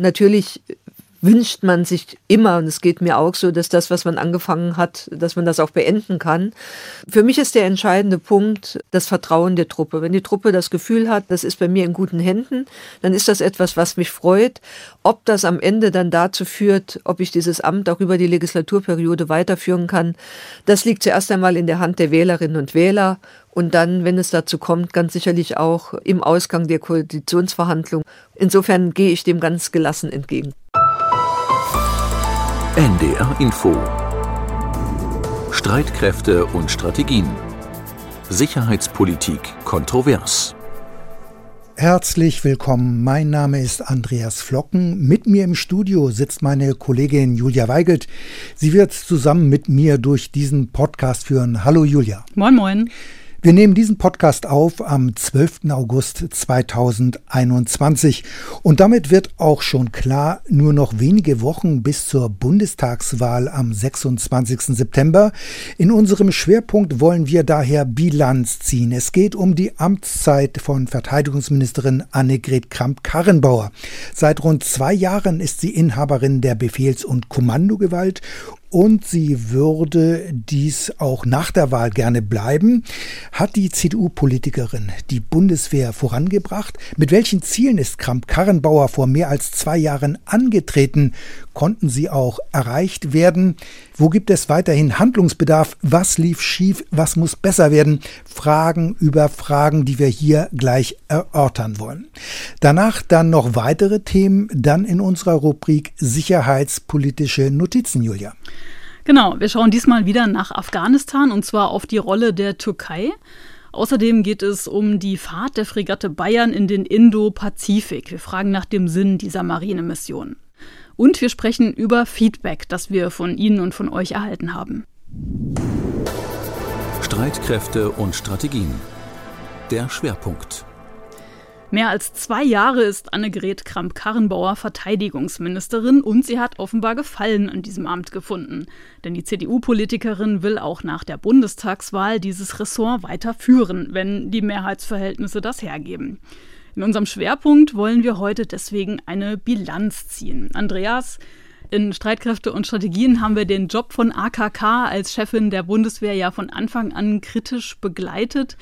Natürlich wünscht man sich immer, und es geht mir auch so, dass das, was man angefangen hat, dass man das auch beenden kann. Für mich ist der entscheidende Punkt das Vertrauen der Truppe. Wenn die Truppe das Gefühl hat, das ist bei mir in guten Händen, dann ist das etwas, was mich freut. Ob das am Ende dann dazu führt, ob ich dieses Amt auch über die Legislaturperiode weiterführen kann, das liegt zuerst einmal in der Hand der Wählerinnen und Wähler und dann, wenn es dazu kommt, ganz sicherlich auch im Ausgang der Koalitionsverhandlungen. Insofern gehe ich dem ganz gelassen entgegen. NDR Info Streitkräfte und Strategien Sicherheitspolitik kontrovers Herzlich willkommen, mein Name ist Andreas Flocken. Mit mir im Studio sitzt meine Kollegin Julia Weigelt. Sie wird zusammen mit mir durch diesen Podcast führen. Hallo Julia. Moin, moin. Wir nehmen diesen Podcast auf am 12. August 2021 und damit wird auch schon klar, nur noch wenige Wochen bis zur Bundestagswahl am 26. September. In unserem Schwerpunkt wollen wir daher Bilanz ziehen. Es geht um die Amtszeit von Verteidigungsministerin Annegret Kramp-Karrenbauer. Seit rund zwei Jahren ist sie Inhaberin der Befehls- und Kommandogewalt und sie würde dies auch nach der Wahl gerne bleiben. Hat die CDU-Politikerin die Bundeswehr vorangebracht? Mit welchen Zielen ist Kramp-Karrenbauer vor mehr als zwei Jahren angetreten? Konnten sie auch erreicht werden? Wo gibt es weiterhin Handlungsbedarf? Was lief schief? Was muss besser werden? Fragen über Fragen, die wir hier gleich erörtern wollen. Danach dann noch weitere Themen, dann in unserer Rubrik Sicherheitspolitische Notizen, Julia. Genau, wir schauen diesmal wieder nach Afghanistan und zwar auf die Rolle der Türkei. Außerdem geht es um die Fahrt der Fregatte Bayern in den Indo-Pazifik. Wir fragen nach dem Sinn dieser Marinemission. Und wir sprechen über Feedback, das wir von Ihnen und von euch erhalten haben. Streitkräfte und Strategien. Der Schwerpunkt. Mehr als zwei Jahre ist Annegret Kramp-Karrenbauer Verteidigungsministerin und sie hat offenbar Gefallen an diesem Amt gefunden. Denn die CDU-Politikerin will auch nach der Bundestagswahl dieses Ressort weiterführen, wenn die Mehrheitsverhältnisse das hergeben. In unserem Schwerpunkt wollen wir heute deswegen eine Bilanz ziehen. Andreas, in Streitkräfte und Strategien haben wir den Job von AKK als Chefin der Bundeswehr ja von Anfang an kritisch begleitet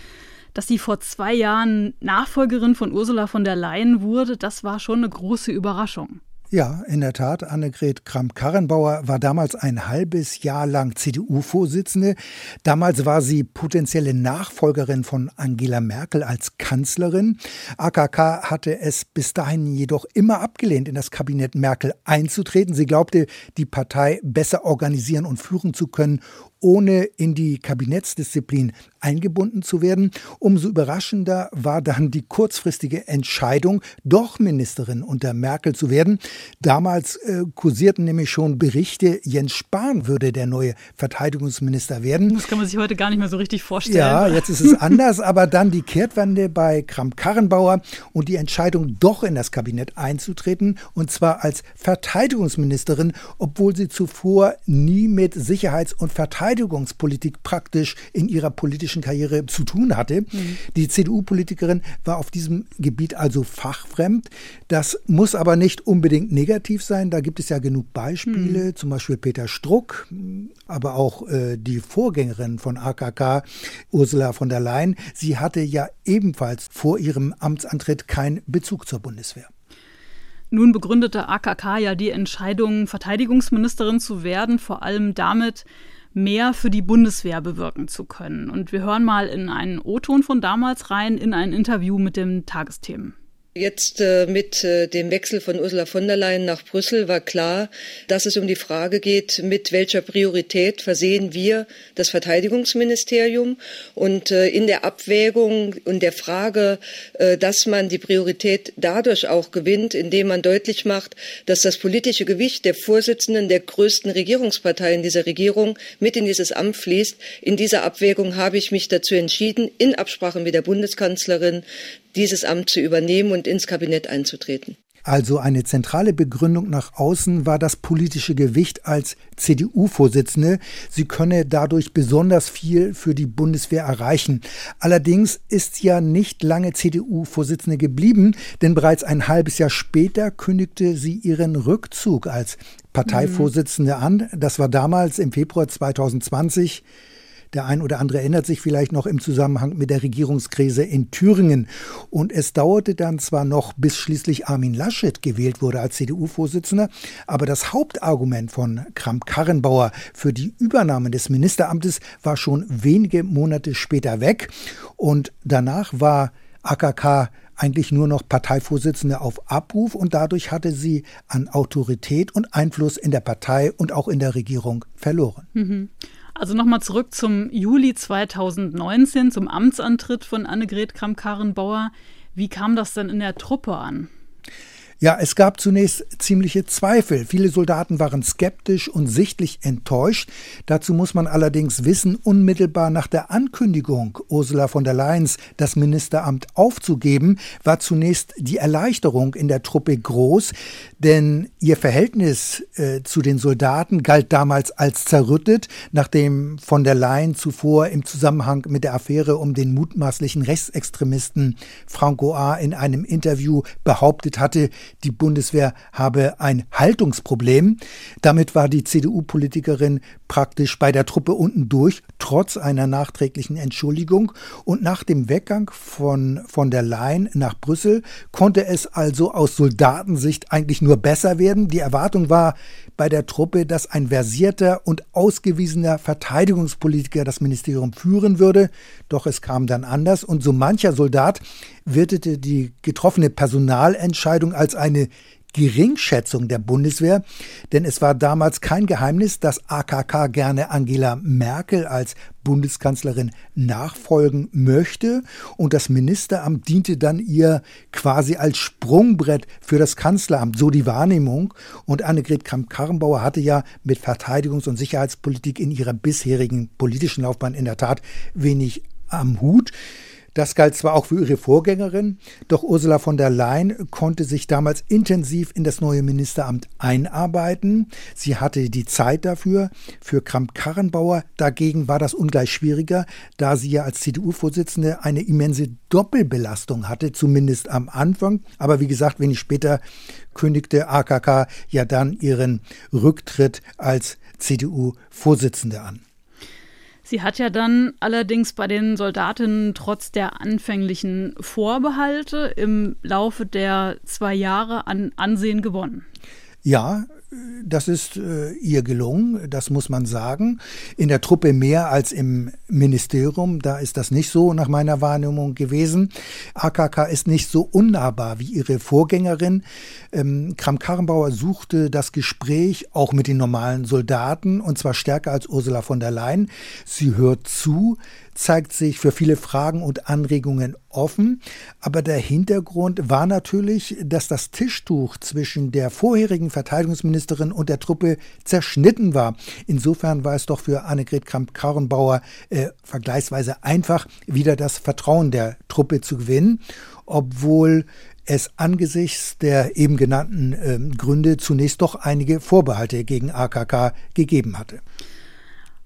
dass sie vor zwei Jahren Nachfolgerin von Ursula von der Leyen wurde, das war schon eine große Überraschung. Ja, in der Tat. Annegret Kramp-Karrenbauer war damals ein halbes Jahr lang CDU-Vorsitzende. Damals war sie potenzielle Nachfolgerin von Angela Merkel als Kanzlerin. AKK hatte es bis dahin jedoch immer abgelehnt, in das Kabinett Merkel einzutreten. Sie glaubte, die Partei besser organisieren und führen zu können, ohne in die Kabinettsdisziplin eingebunden zu werden. Umso überraschender war dann die kurzfristige Entscheidung, doch Ministerin unter Merkel zu werden. Damals äh, kursierten nämlich schon Berichte, Jens Spahn würde der neue Verteidigungsminister werden. Das kann man sich heute gar nicht mehr so richtig vorstellen. Ja, jetzt ist es anders, aber dann die Kehrtwende bei Kramp-Karrenbauer und die Entscheidung, doch in das Kabinett einzutreten, und zwar als Verteidigungsministerin, obwohl sie zuvor nie mit Sicherheits- und Verteidigungsministerin Verteidigungspolitik praktisch in ihrer politischen Karriere zu tun hatte. Mhm. Die CDU-Politikerin war auf diesem Gebiet also fachfremd. Das muss aber nicht unbedingt negativ sein. Da gibt es ja genug Beispiele, mhm. zum Beispiel Peter Struck, aber auch äh, die Vorgängerin von AKK, Ursula von der Leyen. Sie hatte ja ebenfalls vor ihrem Amtsantritt keinen Bezug zur Bundeswehr. Nun begründete AKK ja die Entscheidung, Verteidigungsministerin zu werden, vor allem damit, mehr für die Bundeswehr bewirken zu können. Und wir hören mal in einen O-Ton von damals rein, in ein Interview mit dem Tagesthemen. Jetzt äh, mit äh, dem Wechsel von Ursula von der Leyen nach Brüssel war klar, dass es um die Frage geht, mit welcher Priorität versehen wir das Verteidigungsministerium. Und äh, in der Abwägung und der Frage, äh, dass man die Priorität dadurch auch gewinnt, indem man deutlich macht, dass das politische Gewicht der Vorsitzenden der größten Regierungspartei in dieser Regierung mit in dieses Amt fließt. In dieser Abwägung habe ich mich dazu entschieden, in Absprache mit der Bundeskanzlerin dieses Amt zu übernehmen und ins Kabinett einzutreten. Also eine zentrale Begründung nach außen war das politische Gewicht als CDU-Vorsitzende. Sie könne dadurch besonders viel für die Bundeswehr erreichen. Allerdings ist ja nicht lange CDU-Vorsitzende geblieben, denn bereits ein halbes Jahr später kündigte sie ihren Rückzug als Parteivorsitzende an. Das war damals im Februar 2020. Der ein oder andere erinnert sich vielleicht noch im Zusammenhang mit der Regierungskrise in Thüringen. Und es dauerte dann zwar noch, bis schließlich Armin Laschet gewählt wurde als CDU-Vorsitzender, aber das Hauptargument von Kramp-Karrenbauer für die Übernahme des Ministeramtes war schon wenige Monate später weg. Und danach war AKK eigentlich nur noch Parteivorsitzende auf Abruf und dadurch hatte sie an Autorität und Einfluss in der Partei und auch in der Regierung verloren. Mhm. Also nochmal zurück zum Juli 2019, zum Amtsantritt von Annegret Kramp-Karrenbauer. Wie kam das denn in der Truppe an? Ja, es gab zunächst ziemliche Zweifel. Viele Soldaten waren skeptisch und sichtlich enttäuscht. Dazu muss man allerdings wissen, unmittelbar nach der Ankündigung Ursula von der Leyen das Ministeramt aufzugeben, war zunächst die Erleichterung in der Truppe groß, denn ihr Verhältnis äh, zu den Soldaten galt damals als zerrüttet, nachdem von der Leyen zuvor im Zusammenhang mit der Affäre um den mutmaßlichen Rechtsextremisten Franco A. in einem Interview behauptet hatte, die Bundeswehr habe ein Haltungsproblem. Damit war die CDU-Politikerin praktisch bei der Truppe unten durch, trotz einer nachträglichen Entschuldigung. Und nach dem Weggang von, von der Leyen nach Brüssel konnte es also aus Soldatensicht eigentlich nur besser werden. Die Erwartung war bei der Truppe, dass ein versierter und ausgewiesener Verteidigungspolitiker das Ministerium führen würde. Doch es kam dann anders und so mancher Soldat wertete die getroffene Personalentscheidung als eine Geringschätzung der Bundeswehr, denn es war damals kein Geheimnis, dass AKK gerne Angela Merkel als Bundeskanzlerin nachfolgen möchte und das Ministeramt diente dann ihr quasi als Sprungbrett für das Kanzleramt, so die Wahrnehmung. Und Annegret Kramp-Karrenbauer hatte ja mit Verteidigungs- und Sicherheitspolitik in ihrer bisherigen politischen Laufbahn in der Tat wenig am Hut. Das galt zwar auch für ihre Vorgängerin, doch Ursula von der Leyen konnte sich damals intensiv in das neue Ministeramt einarbeiten. Sie hatte die Zeit dafür. Für Kramp-Karrenbauer dagegen war das ungleich schwieriger, da sie ja als CDU-Vorsitzende eine immense Doppelbelastung hatte, zumindest am Anfang. Aber wie gesagt, wenig später kündigte AKK ja dann ihren Rücktritt als CDU-Vorsitzende an. Sie hat ja dann allerdings bei den Soldatinnen trotz der anfänglichen Vorbehalte im Laufe der zwei Jahre an Ansehen gewonnen. Ja, das ist äh, ihr gelungen, das muss man sagen. In der Truppe mehr als im Ministerium, da ist das nicht so nach meiner Wahrnehmung gewesen. AKK ist nicht so unnahbar wie ihre Vorgängerin. Ähm, Kram-Karrenbauer suchte das Gespräch auch mit den normalen Soldaten und zwar stärker als Ursula von der Leyen. Sie hört zu, zeigt sich für viele Fragen und Anregungen offen. Aber der Hintergrund war natürlich, dass das Tischtuch zwischen der vorherigen Verteidigungsministerin und der Truppe zerschnitten war. Insofern war es doch für Annegret Kramp-Karrenbauer äh, vergleichsweise einfach, wieder das Vertrauen der Truppe zu gewinnen, obwohl es angesichts der eben genannten äh, Gründe zunächst doch einige Vorbehalte gegen AKK gegeben hatte.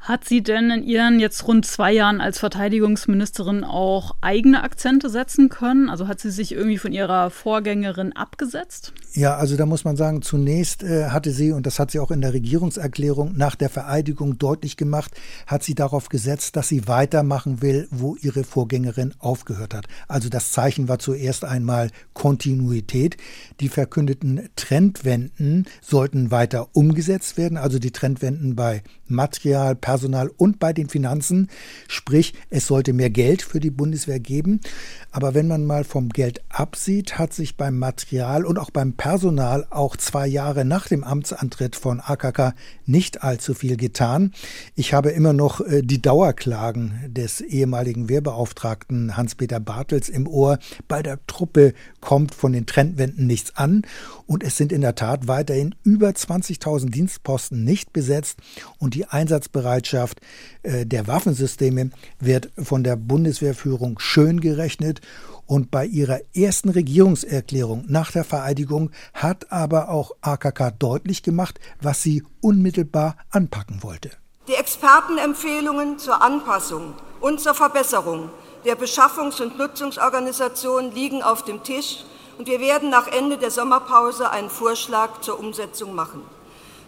Hat sie denn in ihren jetzt rund zwei Jahren als Verteidigungsministerin auch eigene Akzente setzen können? Also hat sie sich irgendwie von ihrer Vorgängerin abgesetzt? Ja, also da muss man sagen, zunächst äh, hatte sie, und das hat sie auch in der Regierungserklärung nach der Vereidigung deutlich gemacht, hat sie darauf gesetzt, dass sie weitermachen will, wo ihre Vorgängerin aufgehört hat. Also das Zeichen war zuerst einmal Kontinuität. Die verkündeten Trendwenden sollten weiter umgesetzt werden, also die Trendwenden bei Material, Personal und bei den Finanzen. Sprich, es sollte mehr Geld für die Bundeswehr geben. Aber wenn man mal vom Geld absieht, hat sich beim Material und auch beim Personal auch zwei Jahre nach dem Amtsantritt von AKK nicht allzu viel getan. Ich habe immer noch äh, die Dauerklagen des ehemaligen Wehrbeauftragten Hans-Peter Bartels im Ohr. Bei der Truppe kommt von den Trendwenden nichts an. Und es sind in der Tat weiterhin über 20.000 Dienstposten nicht besetzt und die Einsatzbereitschaft Einsatzbereitschaft äh, der Waffensysteme wird von der Bundeswehrführung schön gerechnet und bei ihrer ersten Regierungserklärung nach der Vereidigung hat aber auch AKK deutlich gemacht, was sie unmittelbar anpacken wollte. Die Expertenempfehlungen zur Anpassung und zur Verbesserung der Beschaffungs- und Nutzungsorganisation liegen auf dem Tisch und wir werden nach Ende der Sommerpause einen Vorschlag zur Umsetzung machen.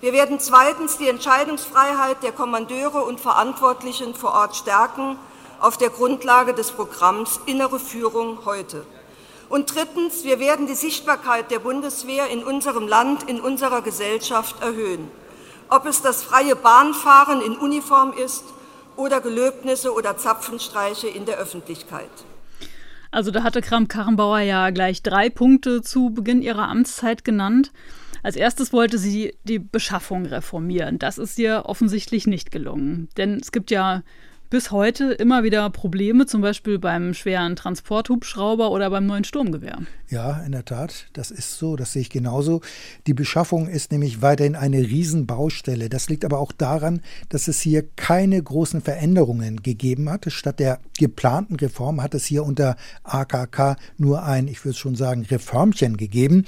Wir werden zweitens die Entscheidungsfreiheit der Kommandeure und Verantwortlichen vor Ort stärken auf der Grundlage des Programms Innere Führung heute. Und drittens, wir werden die Sichtbarkeit der Bundeswehr in unserem Land, in unserer Gesellschaft erhöhen. Ob es das freie Bahnfahren in Uniform ist oder Gelöbnisse oder Zapfenstreiche in der Öffentlichkeit. Also da hatte Kramp-Karrenbauer ja gleich drei Punkte zu Beginn ihrer Amtszeit genannt. Als erstes wollte sie die Beschaffung reformieren. Das ist ihr offensichtlich nicht gelungen. Denn es gibt ja bis heute immer wieder Probleme, zum Beispiel beim schweren Transporthubschrauber oder beim neuen Sturmgewehr. Ja, in der Tat, das ist so, das sehe ich genauso. Die Beschaffung ist nämlich weiterhin eine Riesenbaustelle. Das liegt aber auch daran, dass es hier keine großen Veränderungen gegeben hat. Statt der geplanten Reform hat es hier unter AKK nur ein, ich würde schon sagen, Reformchen gegeben.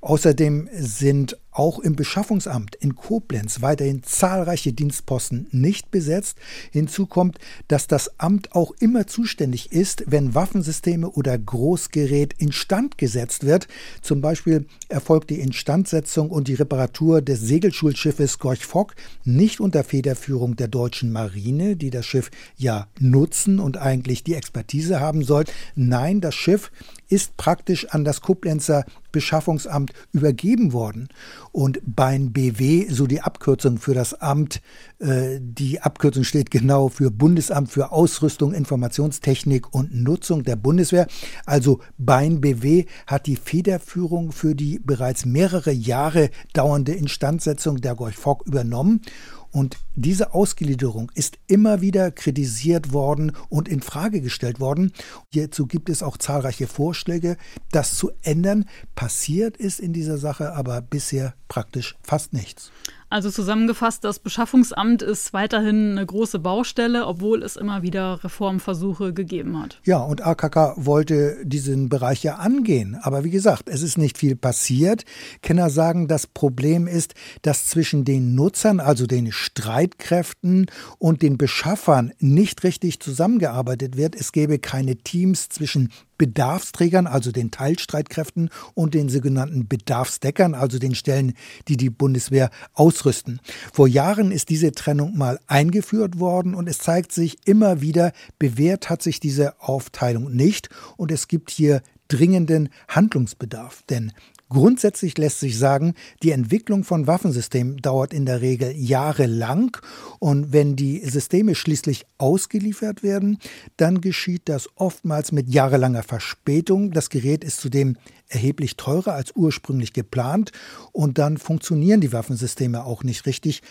Außerdem sind auch im Beschaffungsamt in Koblenz weiterhin zahlreiche Dienstposten nicht besetzt. Hinzu kommt, dass das Amt auch immer zuständig ist, wenn Waffensysteme oder Großgerät instand gesetzt wird. Zum Beispiel erfolgt die Instandsetzung und die Reparatur des Segelschulschiffes Gorch Fock nicht unter Federführung der deutschen Marine, die das Schiff ja nutzen und eigentlich die Expertise haben soll. Nein, das Schiff ist praktisch an das Koblenzer Beschaffungsamt übergeben worden. Und beim BW, so die Abkürzung für das Amt, äh, die Abkürzung steht genau für Bundesamt für Ausrüstung, Informationstechnik und Nutzung der Bundeswehr. Also beim BW hat die Federführung für die bereits mehrere Jahre dauernde Instandsetzung der Gorch Fock übernommen. Und diese Ausgliederung ist immer wieder kritisiert worden und in Frage gestellt worden. Hierzu gibt es auch zahlreiche Vorschläge, das zu ändern. Passiert ist in dieser Sache aber bisher praktisch fast nichts. Also zusammengefasst, das Beschaffungsamt ist weiterhin eine große Baustelle, obwohl es immer wieder Reformversuche gegeben hat. Ja, und AKK wollte diesen Bereich ja angehen. Aber wie gesagt, es ist nicht viel passiert. Kenner sagen, das Problem ist, dass zwischen den Nutzern, also den Streitkräften und den Beschaffern nicht richtig zusammengearbeitet wird. Es gäbe keine Teams zwischen Bedarfsträgern, also den Teilstreitkräften, und den sogenannten Bedarfsdeckern, also den Stellen, die die Bundeswehr ausrüsten. Vor Jahren ist diese Trennung mal eingeführt worden und es zeigt sich immer wieder, bewährt hat sich diese Aufteilung nicht und es gibt hier dringenden Handlungsbedarf. Denn Grundsätzlich lässt sich sagen, die Entwicklung von Waffensystemen dauert in der Regel jahrelang und wenn die Systeme schließlich ausgeliefert werden, dann geschieht das oftmals mit jahrelanger Verspätung. Das Gerät ist zudem erheblich teurer als ursprünglich geplant und dann funktionieren die Waffensysteme auch nicht richtig.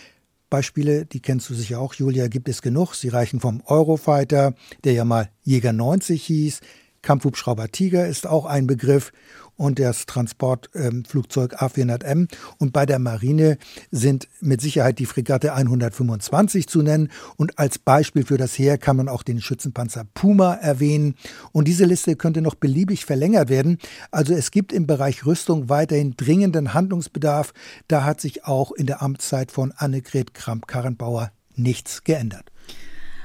Beispiele, die kennst du sicher auch, Julia, gibt es genug. Sie reichen vom Eurofighter, der ja mal Jäger 90 hieß, Kampfhubschrauber Tiger ist auch ein Begriff und das Transportflugzeug ähm, A400M. Und bei der Marine sind mit Sicherheit die Fregatte 125 zu nennen. Und als Beispiel für das Heer kann man auch den Schützenpanzer Puma erwähnen. Und diese Liste könnte noch beliebig verlängert werden. Also es gibt im Bereich Rüstung weiterhin dringenden Handlungsbedarf. Da hat sich auch in der Amtszeit von Annegret Kramp-Karrenbauer nichts geändert.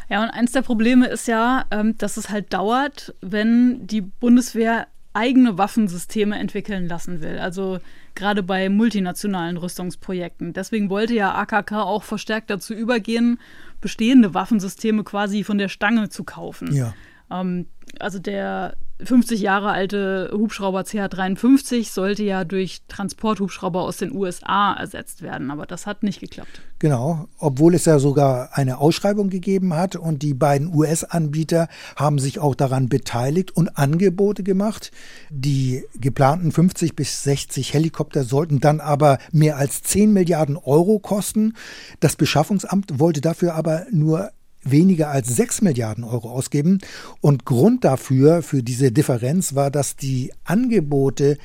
Ja, und eins der Probleme ist ja, ähm, dass es halt dauert, wenn die Bundeswehr eigene Waffensysteme entwickeln lassen will. Also gerade bei multinationalen Rüstungsprojekten. Deswegen wollte ja AKK auch verstärkt dazu übergehen, bestehende Waffensysteme quasi von der Stange zu kaufen. Ja. Ähm, also der 50 Jahre alte Hubschrauber CH-53 sollte ja durch Transporthubschrauber aus den USA ersetzt werden, aber das hat nicht geklappt. Genau, obwohl es ja sogar eine Ausschreibung gegeben hat und die beiden US-Anbieter haben sich auch daran beteiligt und Angebote gemacht. Die geplanten 50 bis 60 Helikopter sollten dann aber mehr als 10 Milliarden Euro kosten. Das Beschaffungsamt wollte dafür aber nur weniger als 6 Milliarden Euro ausgeben. Und Grund dafür, für diese Differenz, war, dass die Angebote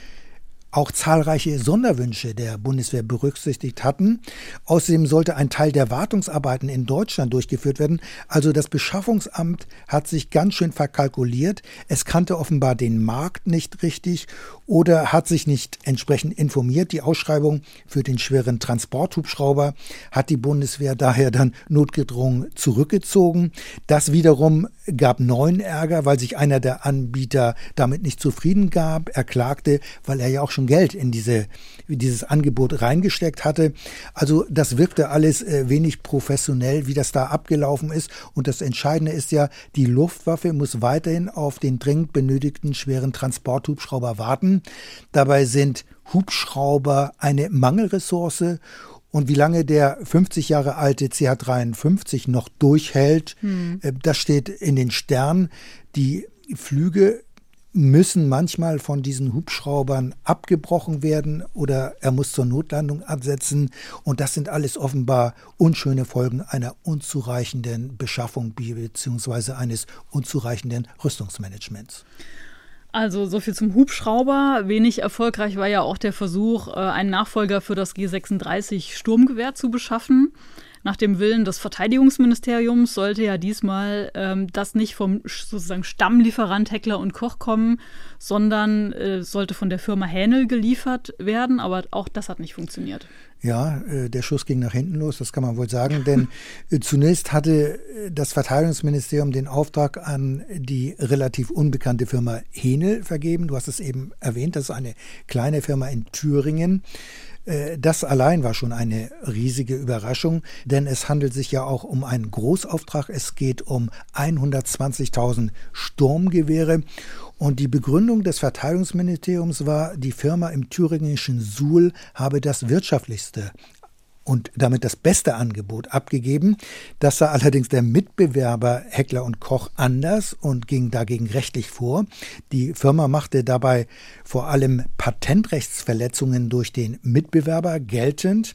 auch zahlreiche Sonderwünsche der Bundeswehr berücksichtigt hatten. Außerdem sollte ein Teil der Wartungsarbeiten in Deutschland durchgeführt werden. Also das Beschaffungsamt hat sich ganz schön verkalkuliert. Es kannte offenbar den Markt nicht richtig oder hat sich nicht entsprechend informiert. Die Ausschreibung für den schweren Transporthubschrauber hat die Bundeswehr daher dann notgedrungen zurückgezogen. Das wiederum gab neuen Ärger, weil sich einer der Anbieter damit nicht zufrieden gab. Er klagte, weil er ja auch schon Geld in diese, dieses Angebot reingesteckt hatte. Also das wirkte alles äh, wenig professionell, wie das da abgelaufen ist. Und das Entscheidende ist ja, die Luftwaffe muss weiterhin auf den dringend benötigten schweren Transporthubschrauber warten. Dabei sind Hubschrauber eine Mangelressource und wie lange der 50 Jahre alte CH-53 noch durchhält, hm. Äh, das steht in den Sternen. Die Flüge müssen manchmal von diesen Hubschraubern abgebrochen werden oder er muss zur Notlandung absetzen. Und das sind alles offenbar unschöne Folgen einer unzureichenden Beschaffung bzw. eines unzureichenden Rüstungsmanagements. Also so viel zum Hubschrauber. Wenig erfolgreich war ja auch der Versuch, äh, einen Nachfolger für das G36 Sturmgewehr zu beschaffen. Nach dem Willen des Verteidigungsministeriums sollte ja diesmal ähm, das nicht vom sozusagen Stammlieferant Heckler und Koch kommen, sondern äh, sollte von der Firma Hänel geliefert werden. Aber auch das hat nicht funktioniert. Ja, äh, der Schuss ging nach hinten los, das kann man wohl sagen, denn äh, zunächst hatte äh, das Verteidigungsministerium den Auftrag an die relativ unbekannte Firma Henel vergeben. Du hast es eben erwähnt, das ist eine kleine Firma in Thüringen. Das allein war schon eine riesige Überraschung, denn es handelt sich ja auch um einen Großauftrag. Es geht um 120.000 Sturmgewehre und die Begründung des Verteidigungsministeriums war, die Firma im thüringischen Suhl habe das wirtschaftlichste und damit das beste Angebot abgegeben. Das sah allerdings der Mitbewerber Heckler und Koch anders und ging dagegen rechtlich vor. Die Firma machte dabei vor allem Patentrechtsverletzungen durch den Mitbewerber geltend.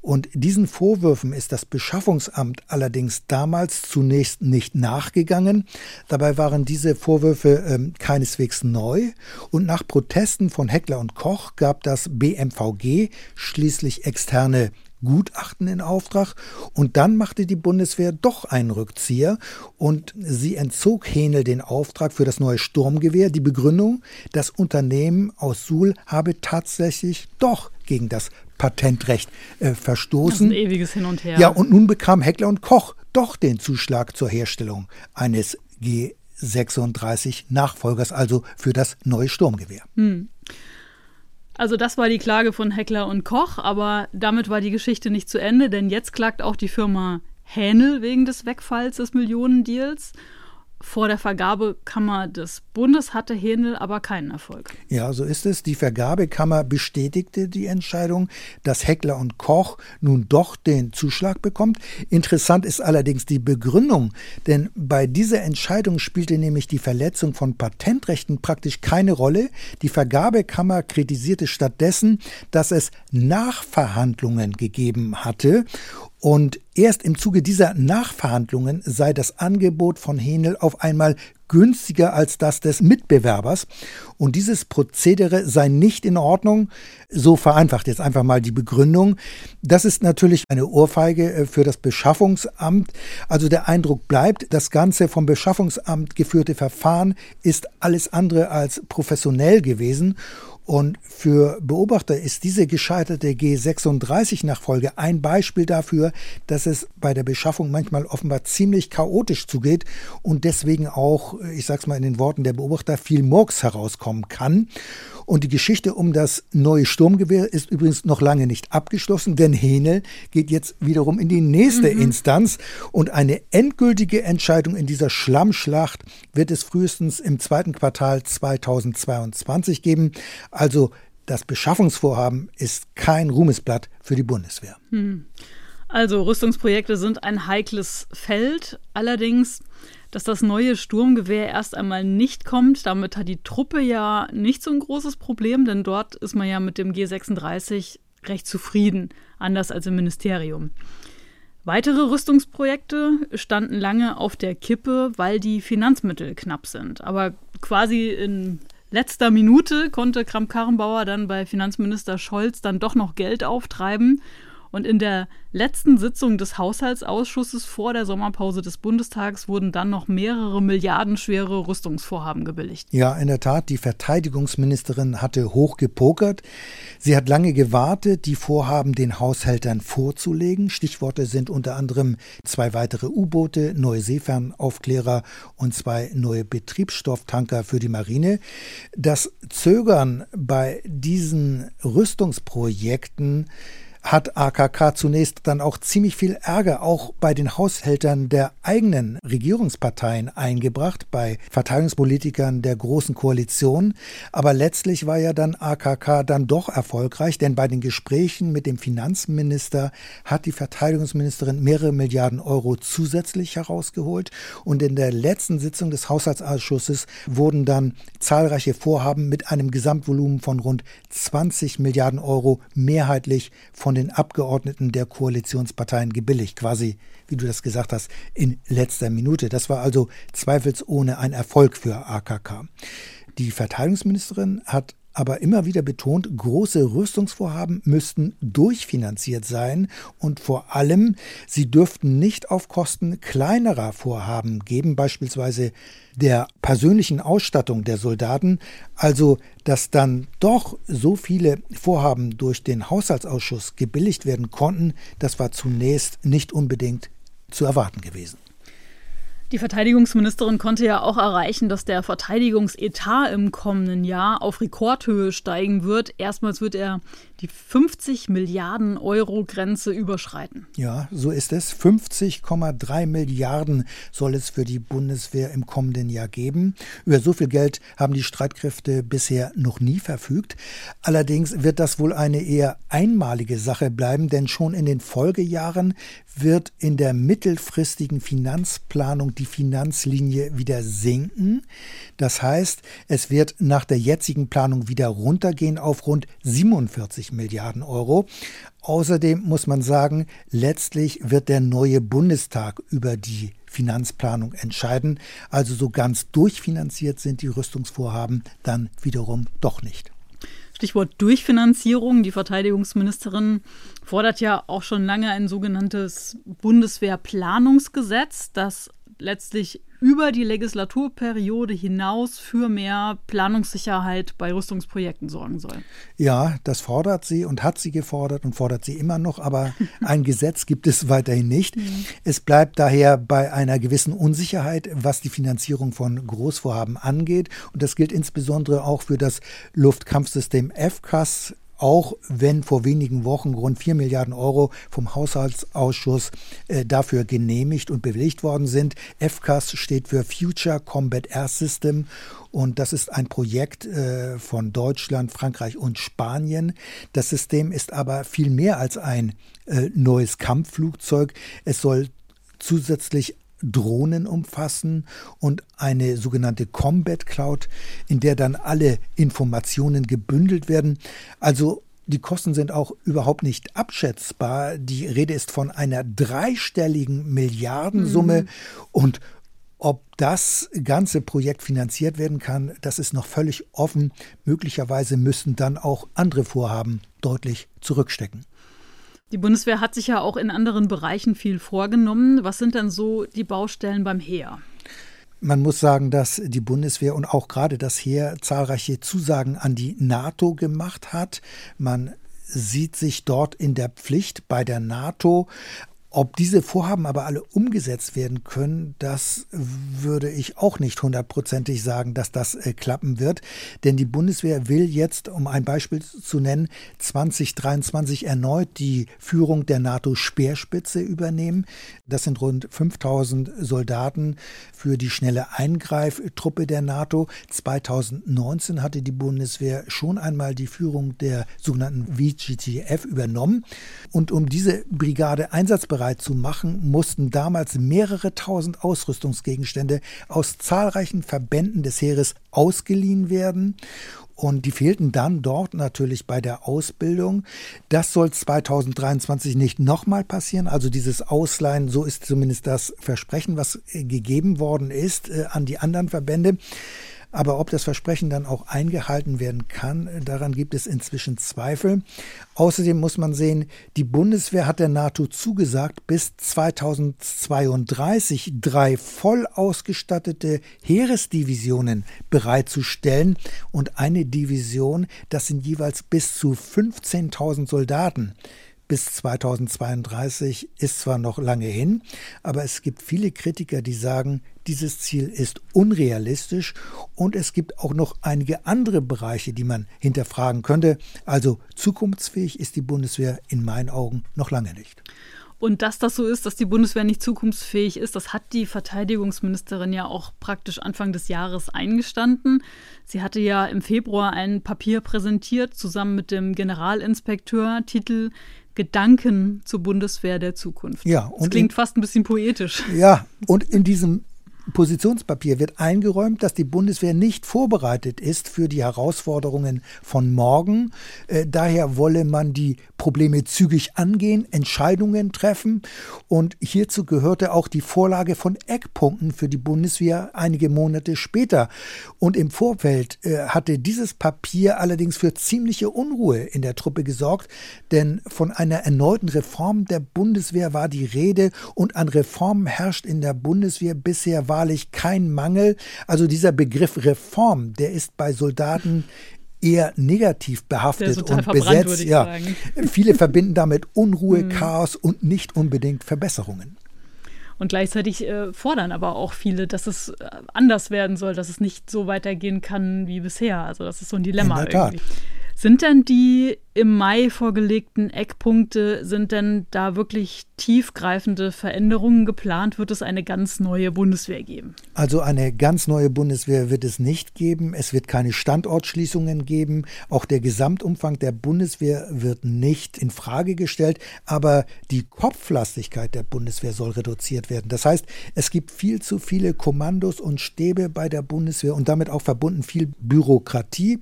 Und diesen Vorwürfen ist das Beschaffungsamt allerdings damals zunächst nicht nachgegangen. Dabei waren diese Vorwürfe äh, keineswegs neu. Und nach Protesten von Heckler und Koch gab das BMVG schließlich externe Gutachten in Auftrag und dann machte die Bundeswehr doch einen Rückzieher und sie entzog Hähnel den Auftrag für das neue Sturmgewehr. Die Begründung, das Unternehmen aus Suhl habe tatsächlich doch gegen das Patentrecht äh, verstoßen. Das ist ein ewiges Hin und Her. Ja, und nun bekam Heckler und Koch doch den Zuschlag zur Herstellung eines G36 Nachfolgers, also für das neue Sturmgewehr. Hm. Also das war die Klage von Heckler und Koch, aber damit war die Geschichte nicht zu Ende, denn jetzt klagt auch die Firma Hänel wegen des Wegfalls des Millionendeals vor der Vergabekammer des Bundes hatte Händel aber keinen Erfolg. Ja, so ist es. Die Vergabekammer bestätigte die Entscheidung, dass Heckler und Koch nun doch den Zuschlag bekommt. Interessant ist allerdings die Begründung, denn bei dieser Entscheidung spielte nämlich die Verletzung von Patentrechten praktisch keine Rolle. Die Vergabekammer kritisierte stattdessen, dass es Nachverhandlungen gegeben hatte und erst im Zuge dieser Nachverhandlungen sei das Angebot von Henel auf einmal günstiger als das des Mitbewerbers. Und dieses Prozedere sei nicht in Ordnung. So vereinfacht jetzt einfach mal die Begründung. Das ist natürlich eine Ohrfeige äh, für das Beschaffungsamt. Also der Eindruck bleibt, das ganze vom Beschaffungsamt geführte Verfahren ist alles andere als professionell gewesen. Und für Beobachter ist diese gescheiterte G36-Nachfolge ein Beispiel dafür, dass es bei der Beschaffung manchmal offenbar ziemlich chaotisch zugeht und deswegen auch, ich sag's mal in den Worten der Beobachter, viel Murks herauskommen kann. Und die Geschichte um das neue Sturmgewehr ist übrigens noch lange nicht abgeschlossen, denn Henel geht jetzt wiederum in die nächste mhm. Instanz und eine endgültige Entscheidung in dieser Schlammschlacht wird es frühestens im zweiten Quartal 2022 geben. Also das Beschaffungsvorhaben ist kein Ruhmesblatt für die Bundeswehr. Mhm. Also Rüstungsprojekte sind ein heikles Feld. Allerdings dass das neue Sturmgewehr erst einmal nicht kommt. Damit hat die Truppe ja nicht so ein großes Problem, denn dort ist man ja mit dem G36 recht zufrieden, anders als im Ministerium. Weitere Rüstungsprojekte standen lange auf der Kippe, weil die Finanzmittel knapp sind. Aber quasi in letzter Minute konnte Kramp-Karrenbauer dann bei Finanzminister Scholz dann doch noch Geld auftreiben und in der letzten Sitzung des Haushaltsausschusses vor der Sommerpause des Bundestags wurden dann noch mehrere milliardenschwere Rüstungsvorhaben gebilligt. Ja, in der Tat, die Verteidigungsministerin hatte hoch gepokert. Sie hat lange gewartet, die Vorhaben den Haushältern vorzulegen. Stichworte sind unter anderem zwei weitere U-Boote, neue Seefernaufklärer und zwei neue Betriebsstofftanker für die Marine. Das Zögern bei diesen Rüstungsprojekten hat AKK zunächst dann auch ziemlich viel Ärger auch bei den Haushältern der eigenen Regierungsparteien eingebracht, bei Verteidigungspolitikern der Großen Koalition. Aber letztlich war ja dann AKK dann doch erfolgreich, denn bei den Gesprächen mit dem Finanzminister hat die Verteidigungsministerin mehrere Milliarden Euro zusätzlich herausgeholt. Und in der letzten Sitzung des Haushaltsausschusses wurden dann zahlreiche Vorhaben mit einem Gesamtvolumen von rund 20 Milliarden Euro mehrheitlich von den Abgeordneten der Koalitionsparteien gebilligt, quasi, wie du das gesagt hast, in letzter Minute. Das war also zweifelsohne ein Erfolg für AKK. Die Verteidigungsministerin hat aber immer wieder betont, große Rüstungsvorhaben müssten durchfinanziert sein und vor allem, sie dürften nicht auf Kosten kleinerer Vorhaben geben, beispielsweise der persönlichen Ausstattung der Soldaten, also dass dann doch so viele Vorhaben durch den Haushaltsausschuss gebilligt werden konnten, das war zunächst nicht unbedingt zu erwarten gewesen. Die Verteidigungsministerin konnte ja auch erreichen, dass der Verteidigungsetat im kommenden Jahr auf Rekordhöhe steigen wird. Erstmals wird er die 50 Milliarden Euro Grenze überschreiten. Ja, so ist es. 50,3 Milliarden soll es für die Bundeswehr im kommenden Jahr geben. Über so viel Geld haben die Streitkräfte bisher noch nie verfügt. Allerdings wird das wohl eine eher einmalige Sache bleiben, denn schon in den Folgejahren wird in der mittelfristigen Finanzplanung die Finanzlinie wieder sinken. Das heißt, es wird nach der jetzigen Planung wieder runtergehen auf rund 47 Milliarden Euro. Außerdem muss man sagen, letztlich wird der neue Bundestag über die Finanzplanung entscheiden. Also so ganz durchfinanziert sind die Rüstungsvorhaben dann wiederum doch nicht. Stichwort Durchfinanzierung. Die Verteidigungsministerin fordert ja auch schon lange ein sogenanntes Bundeswehrplanungsgesetz, das letztlich über die Legislaturperiode hinaus für mehr Planungssicherheit bei Rüstungsprojekten sorgen soll. Ja, das fordert sie und hat sie gefordert und fordert sie immer noch, aber ein Gesetz gibt es weiterhin nicht. Mhm. Es bleibt daher bei einer gewissen Unsicherheit, was die Finanzierung von Großvorhaben angeht. Und das gilt insbesondere auch für das Luftkampfsystem FCAS auch wenn vor wenigen Wochen rund 4 Milliarden Euro vom Haushaltsausschuss äh, dafür genehmigt und bewilligt worden sind. FCAS steht für Future Combat Air System und das ist ein Projekt äh, von Deutschland, Frankreich und Spanien. Das System ist aber viel mehr als ein äh, neues Kampfflugzeug. Es soll zusätzlich Drohnen umfassen und eine sogenannte Combat Cloud, in der dann alle Informationen gebündelt werden. Also die Kosten sind auch überhaupt nicht abschätzbar. Die Rede ist von einer dreistelligen Milliardensumme mhm. und ob das ganze Projekt finanziert werden kann, das ist noch völlig offen. Möglicherweise müssen dann auch andere Vorhaben deutlich zurückstecken. Die Bundeswehr hat sich ja auch in anderen Bereichen viel vorgenommen. Was sind denn so die Baustellen beim Heer? Man muss sagen, dass die Bundeswehr und auch gerade das Heer zahlreiche Zusagen an die NATO gemacht hat. Man sieht sich dort in der Pflicht bei der NATO ob diese Vorhaben aber alle umgesetzt werden können, das würde ich auch nicht hundertprozentig sagen, dass das äh, klappen wird. Denn die Bundeswehr will jetzt, um ein Beispiel zu nennen, 2023 erneut die Führung der NATO-Speerspitze übernehmen. Das sind rund 5000 Soldaten für die schnelle Eingreiftruppe der NATO. 2019 hatte die Bundeswehr schon einmal die Führung der sogenannten VGTF übernommen. Und um diese Brigade einsatzbereit bereit zu machen, mussten damals mehrere tausend Ausrüstungsgegenstände aus zahlreichen Verbänden des Heeres ausgeliehen werden. Und die fehlten dann dort natürlich bei der Ausbildung. Das soll 2023 nicht nochmal passieren. Also dieses Ausleihen, so ist zumindest das Versprechen, was gegeben worden ist äh, an die anderen Verbände. Aber ob das Versprechen dann auch eingehalten werden kann, daran gibt es inzwischen Zweifel. Außerdem muss man sehen, die Bundeswehr hat der NATO zugesagt, bis 2032 drei voll ausgestattete Heeresdivisionen bereitzustellen und eine Division, das sind jeweils bis zu 15.000 Soldaten bis 2032 ist zwar noch lange hin, aber es gibt viele Kritiker, die sagen, dieses Ziel ist unrealistisch und es gibt auch noch einige andere Bereiche, die man hinterfragen könnte. Also zukunftsfähig ist die Bundeswehr in meinen Augen noch lange nicht. Und dass das so ist, dass die Bundeswehr nicht zukunftsfähig ist, das hat die Verteidigungsministerin ja auch praktisch Anfang des Jahres eingestanden. Sie hatte ja im Februar ein Papier präsentiert, zusammen mit dem Generalinspekteur, Titel Gedanken zur Bundeswehr der Zukunft. Ja, und das klingt in, fast ein bisschen poetisch. Ja, und in diesem Positionspapier wird eingeräumt, dass die Bundeswehr nicht vorbereitet ist für die Herausforderungen von morgen. Äh, daher wolle man die Probleme zügig angehen, Entscheidungen treffen. Und hierzu gehörte auch die Vorlage von Eckpunkten für die Bundeswehr einige Monate später. Und im Vorfeld äh, hatte dieses Papier allerdings für ziemliche Unruhe in der Truppe gesorgt, denn von einer erneuten Reform der Bundeswehr war die Rede und an Reformen herrscht in der Bundeswehr bisher wahrlich kein Mangel. Also dieser Begriff Reform, der ist bei Soldaten eher negativ behaftet und besetzt. Ja, viele verbinden damit Unruhe, hm. Chaos und nicht unbedingt Verbesserungen. Und gleichzeitig äh, fordern aber auch viele, dass es äh, anders werden soll, dass es nicht so weitergehen kann wie bisher. Also das ist so ein Dilemma In der Tat. irgendwie. Sind denn die im Mai vorgelegten Eckpunkte, sind denn da wirklich tiefgreifende Veränderungen geplant? Wird es eine ganz neue Bundeswehr geben? Also eine ganz neue Bundeswehr wird es nicht geben. Es wird keine Standortschließungen geben. Auch der Gesamtumfang der Bundeswehr wird nicht in Frage gestellt. Aber die Kopflastigkeit der Bundeswehr soll reduziert werden. Das heißt, es gibt viel zu viele Kommandos und Stäbe bei der Bundeswehr und damit auch verbunden viel Bürokratie.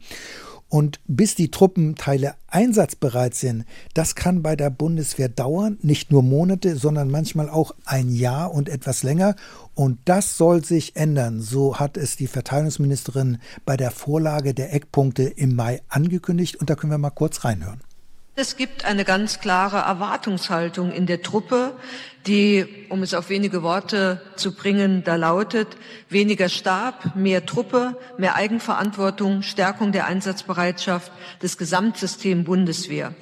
Und bis die Truppenteile einsatzbereit sind, das kann bei der Bundeswehr dauern, nicht nur Monate, sondern manchmal auch ein Jahr und etwas länger. Und das soll sich ändern. So hat es die Verteidigungsministerin bei der Vorlage der Eckpunkte im Mai angekündigt. Und da können wir mal kurz reinhören. Es gibt eine ganz klare Erwartungshaltung in der Truppe, die, um es auf wenige Worte zu bringen, da lautet, weniger Stab, mehr Truppe, mehr Eigenverantwortung, Stärkung der Einsatzbereitschaft des Gesamtsystems Bundeswehr.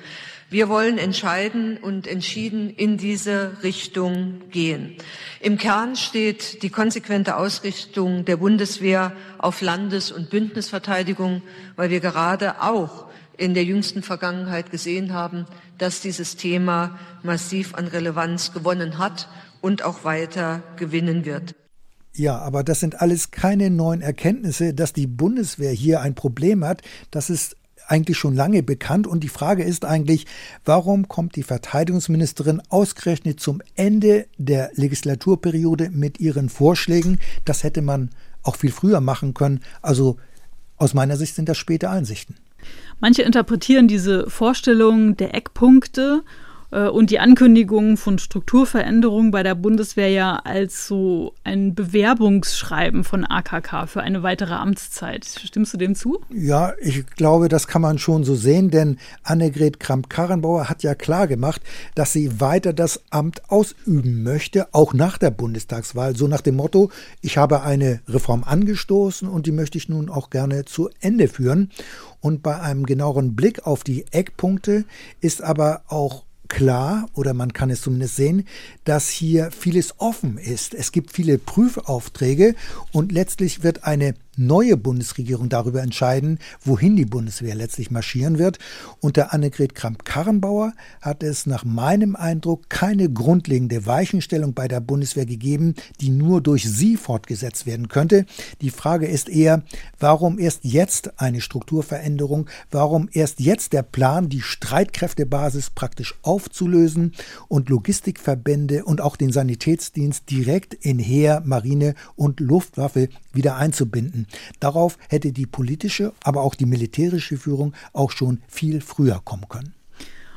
Wir wollen entscheiden und entschieden in diese Richtung gehen. Im Kern steht die konsequente Ausrichtung der Bundeswehr auf Landes- und Bündnisverteidigung, weil wir gerade auch in der jüngsten Vergangenheit gesehen haben, dass dieses Thema massiv an Relevanz gewonnen hat und auch weiter gewinnen wird. Ja, aber das sind alles keine neuen Erkenntnisse, dass die Bundeswehr hier ein Problem hat. Das ist eigentlich schon lange bekannt. Und die Frage ist eigentlich, warum kommt die Verteidigungsministerin ausgerechnet zum Ende der Legislaturperiode mit ihren Vorschlägen? Das hätte man auch viel früher machen können. Also aus meiner Sicht sind das späte Einsichten. Manche interpretieren diese Vorstellung der Eckpunkte und die Ankündigung von Strukturveränderungen bei der Bundeswehr ja als so ein Bewerbungsschreiben von AKK für eine weitere Amtszeit. Stimmst du dem zu? Ja, ich glaube, das kann man schon so sehen, denn Annegret Kramp-Karrenbauer hat ja klar gemacht, dass sie weiter das Amt ausüben möchte, auch nach der Bundestagswahl. So nach dem Motto, ich habe eine Reform angestoßen und die möchte ich nun auch gerne zu Ende führen. Und bei einem genaueren Blick auf die Eckpunkte ist aber auch klar, oder man kann es zumindest sehen, dass hier vieles offen ist. Es gibt viele Prüfaufträge und letztlich wird eine neue Bundesregierung darüber entscheiden, wohin die Bundeswehr letztlich marschieren wird. Unter Annegret Kramp-Karrenbauer hat es nach meinem Eindruck keine grundlegende Weichenstellung bei der Bundeswehr gegeben, die nur durch sie fortgesetzt werden könnte. Die Frage ist eher, warum erst jetzt eine Strukturveränderung? Warum erst jetzt der Plan, die Streitkräftebasis praktisch aufzulösen und Logistikverbände und auch den Sanitätsdienst direkt in Heer, Marine und Luftwaffe wieder einzubinden. Darauf hätte die politische, aber auch die militärische Führung auch schon viel früher kommen können.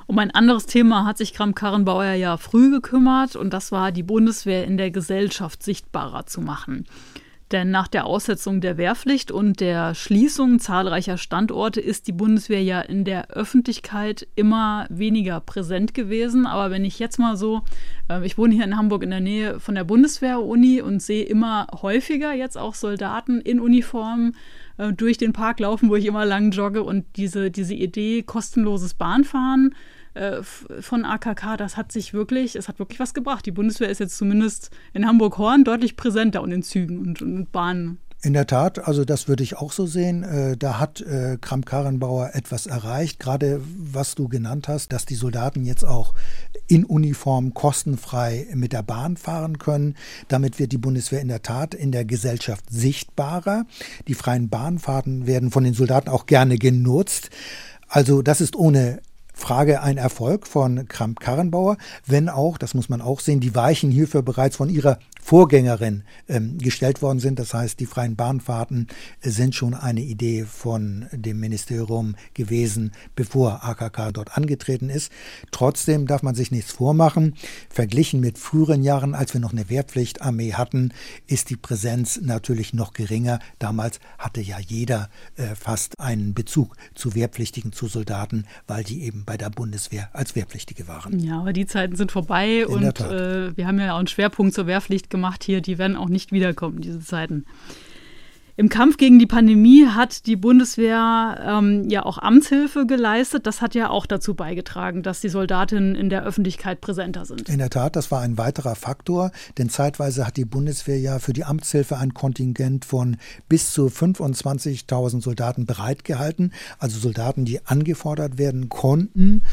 Um ein anderes Thema hat sich Kram-Karrenbauer ja früh gekümmert und das war die Bundeswehr in der Gesellschaft sichtbarer zu machen. Denn nach der Aussetzung der Wehrpflicht und der Schließung zahlreicher Standorte ist die Bundeswehr ja in der Öffentlichkeit immer weniger präsent gewesen. Aber wenn ich jetzt mal so, äh, ich wohne hier in Hamburg in der Nähe von der Bundeswehr-Uni und sehe immer häufiger jetzt auch Soldaten in Uniform äh, durch den Park laufen, wo ich immer lang jogge und diese, diese Idee kostenloses Bahnfahren äh, von AKK, das hat sich wirklich, es hat wirklich was gebracht. Die Bundeswehr ist jetzt zumindest in Hamburg-Horn deutlich präsenter und in Zügen und, und Bahnen. In der Tat, also das würde ich auch so sehen. Äh, da hat äh, Kramp-Karrenbauer etwas erreicht, gerade was du genannt hast, dass die Soldaten jetzt auch in Uniform kostenfrei mit der Bahn fahren können. Damit wird die Bundeswehr in der Tat in der Gesellschaft sichtbarer. Die freien Bahnfahrten werden von den Soldaten auch gerne genutzt. Also das ist ohne Frage ein Erfolg von Kramp-Karrenbauer, wenn auch, das muss man auch sehen, die Weichen hierfür bereits von ihrer Vorgängerin ähm, gestellt worden sind. Das heißt, die freien Bahnfahrten sind schon eine Idee von dem Ministerium gewesen, bevor AKK dort angetreten ist. Trotzdem darf man sich nichts vormachen. Verglichen mit früheren Jahren, als wir noch eine Wehrpflichtarmee hatten, ist die Präsenz natürlich noch geringer. Damals hatte ja jeder äh, fast einen Bezug zu Wehrpflichtigen, zu Soldaten, weil die eben bei der Bundeswehr als Wehrpflichtige waren. Ja, aber die Zeiten sind vorbei In und äh, wir haben ja auch einen Schwerpunkt zur Wehrpflicht gemacht gemacht hier, die werden auch nicht wiederkommen, diese Zeiten. Im Kampf gegen die Pandemie hat die Bundeswehr ähm, ja auch Amtshilfe geleistet. Das hat ja auch dazu beigetragen, dass die Soldatinnen in der Öffentlichkeit präsenter sind. In der Tat, das war ein weiterer Faktor, denn zeitweise hat die Bundeswehr ja für die Amtshilfe ein Kontingent von bis zu 25.000 Soldaten bereitgehalten, also Soldaten, die angefordert werden konnten.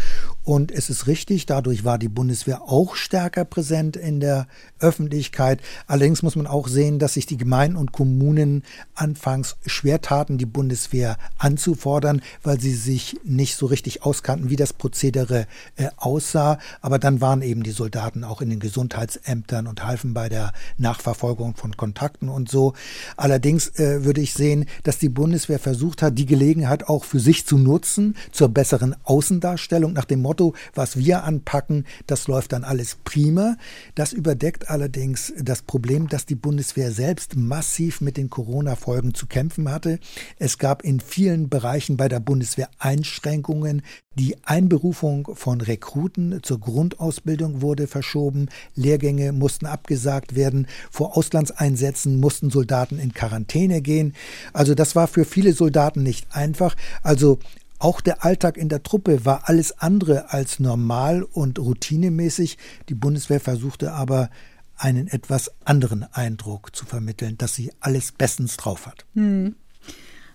Und es ist richtig, dadurch war die Bundeswehr auch stärker präsent in der Öffentlichkeit. Allerdings muss man auch sehen, dass sich die Gemeinden und Kommunen anfangs schwer taten, die Bundeswehr anzufordern, weil sie sich nicht so richtig auskannten, wie das Prozedere äh, aussah. Aber dann waren eben die Soldaten auch in den Gesundheitsämtern und halfen bei der Nachverfolgung von Kontakten und so. Allerdings äh, würde ich sehen, dass die Bundeswehr versucht hat, die Gelegenheit auch für sich zu nutzen, zur besseren Außendarstellung nach dem Motto, was wir anpacken, das läuft dann alles prima. Das überdeckt allerdings das Problem, dass die Bundeswehr selbst massiv mit den Corona Folgen zu kämpfen hatte. Es gab in vielen Bereichen bei der Bundeswehr Einschränkungen. Die Einberufung von Rekruten zur Grundausbildung wurde verschoben. Lehrgänge mussten abgesagt werden. Vor Auslandseinsätzen mussten Soldaten in Quarantäne gehen. Also das war für viele Soldaten nicht einfach. Also auch der Alltag in der Truppe war alles andere als normal und routinemäßig. Die Bundeswehr versuchte aber einen etwas anderen Eindruck zu vermitteln, dass sie alles bestens drauf hat. Hm.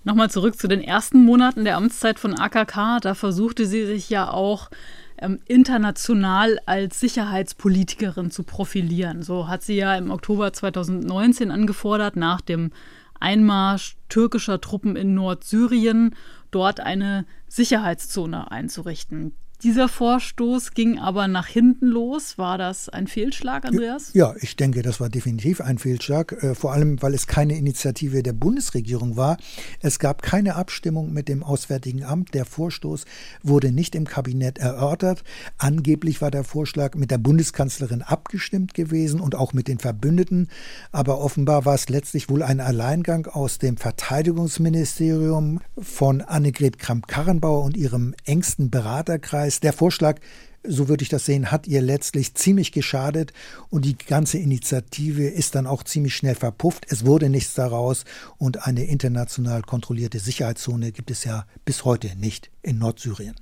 Nochmal zurück zu den ersten Monaten der Amtszeit von AKK. Da versuchte sie sich ja auch ähm, international als Sicherheitspolitikerin zu profilieren. So hat sie ja im Oktober 2019 angefordert, nach dem Einmarsch türkischer Truppen in Nordsyrien dort eine Sicherheitszone einzurichten. Dieser Vorstoß ging aber nach hinten los. War das ein Fehlschlag, Andreas? Ja, ich denke, das war definitiv ein Fehlschlag, äh, vor allem weil es keine Initiative der Bundesregierung war. Es gab keine Abstimmung mit dem Auswärtigen Amt. Der Vorstoß wurde nicht im Kabinett erörtert. Angeblich war der Vorschlag mit der Bundeskanzlerin abgestimmt gewesen und auch mit den Verbündeten. Aber offenbar war es letztlich wohl ein Alleingang aus dem Verteidigungsministerium von Annegret Kramp-Karrenbauer und ihrem engsten Beraterkreis heißt, der Vorschlag, so würde ich das sehen, hat ihr letztlich ziemlich geschadet und die ganze Initiative ist dann auch ziemlich schnell verpufft. Es wurde nichts daraus und eine international kontrollierte Sicherheitszone gibt es ja bis heute nicht in Nordsyrien.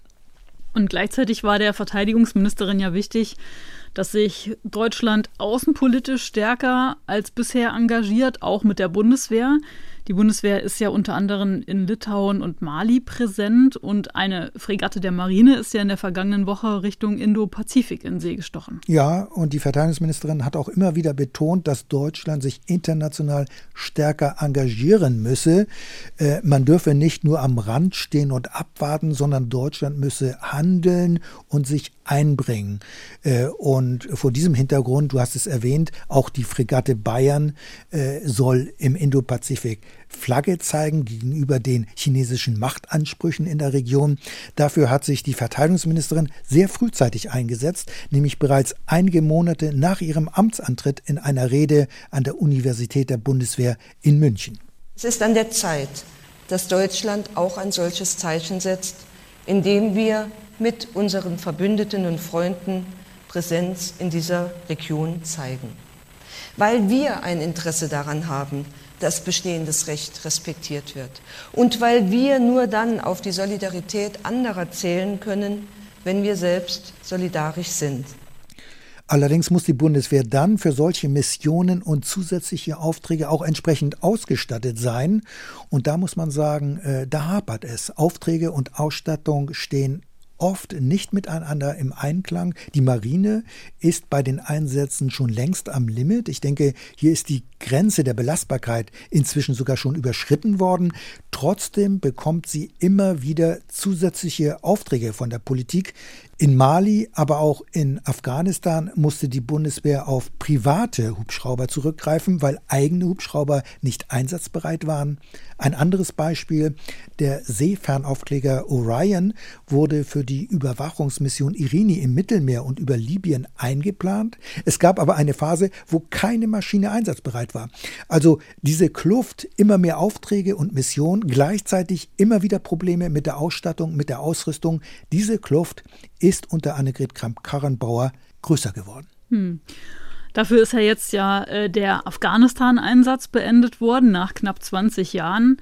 Und gleichzeitig war der Verteidigungsministerin ja wichtig, dass sich Deutschland außenpolitisch stärker als bisher engagiert, auch mit der Bundeswehr. Die Bundeswehr ist ja unter anderem in Litauen und Mali präsent und eine Fregatte der Marine ist ja in der vergangenen Woche Richtung Indo-Pazifik in See gestochen. Ja, und die Verteidigungsministerin hat auch immer wieder betont, dass Deutschland sich international stärker engagieren müsse. Äh, man dürfe nicht nur am Rand stehen und abwarten, sondern Deutschland müsse handeln und sich einbringen. Äh, und vor diesem Hintergrund, du hast es erwähnt, auch die Fregatte Bayern äh, soll im Indo-Pazifik Flagge zeigen gegenüber den chinesischen Machtansprüchen in der Region. Dafür hat sich die Verteidigungsministerin sehr frühzeitig eingesetzt, nämlich bereits einige Monate nach ihrem Amtsantritt in einer Rede an der Universität der Bundeswehr in München. Es ist an der Zeit, dass Deutschland auch ein solches Zeichen setzt, indem wir mit unseren Verbündeten und Freunden Präsenz in dieser Region zeigen. Weil wir ein Interesse daran haben, dass bestehendes Recht respektiert wird. Und weil wir nur dann auf die Solidarität anderer zählen können, wenn wir selbst solidarisch sind. Allerdings muss die Bundeswehr dann für solche Missionen und zusätzliche Aufträge auch entsprechend ausgestattet sein. Und da muss man sagen, äh, da hapert es. Aufträge und Ausstattung stehen oft nicht miteinander im Einklang. Die Marine ist bei den Einsätzen schon längst am Limit. Ich denke, hier ist die Grenze der Belastbarkeit inzwischen sogar schon überschritten worden. Trotzdem bekommt sie immer wieder zusätzliche Aufträge von der Politik. In Mali, aber auch in Afghanistan musste die Bundeswehr auf private Hubschrauber zurückgreifen, weil eigene Hubschrauber nicht einsatzbereit waren. Ein anderes Beispiel, der Seefernaufkläger Orion wurde für die Überwachungsmission Irini im Mittelmeer und über Libyen eingeplant. Es gab aber eine Phase, wo keine Maschine einsatzbereit war. Also diese Kluft, immer mehr Aufträge und Missionen, gleichzeitig immer wieder Probleme mit der Ausstattung, mit der Ausrüstung. Diese Kluft ist unter Annegret Kramp-Karrenbauer größer geworden. Hm. Dafür ist ja jetzt ja äh, der Afghanistan-Einsatz beendet worden nach knapp 20 Jahren.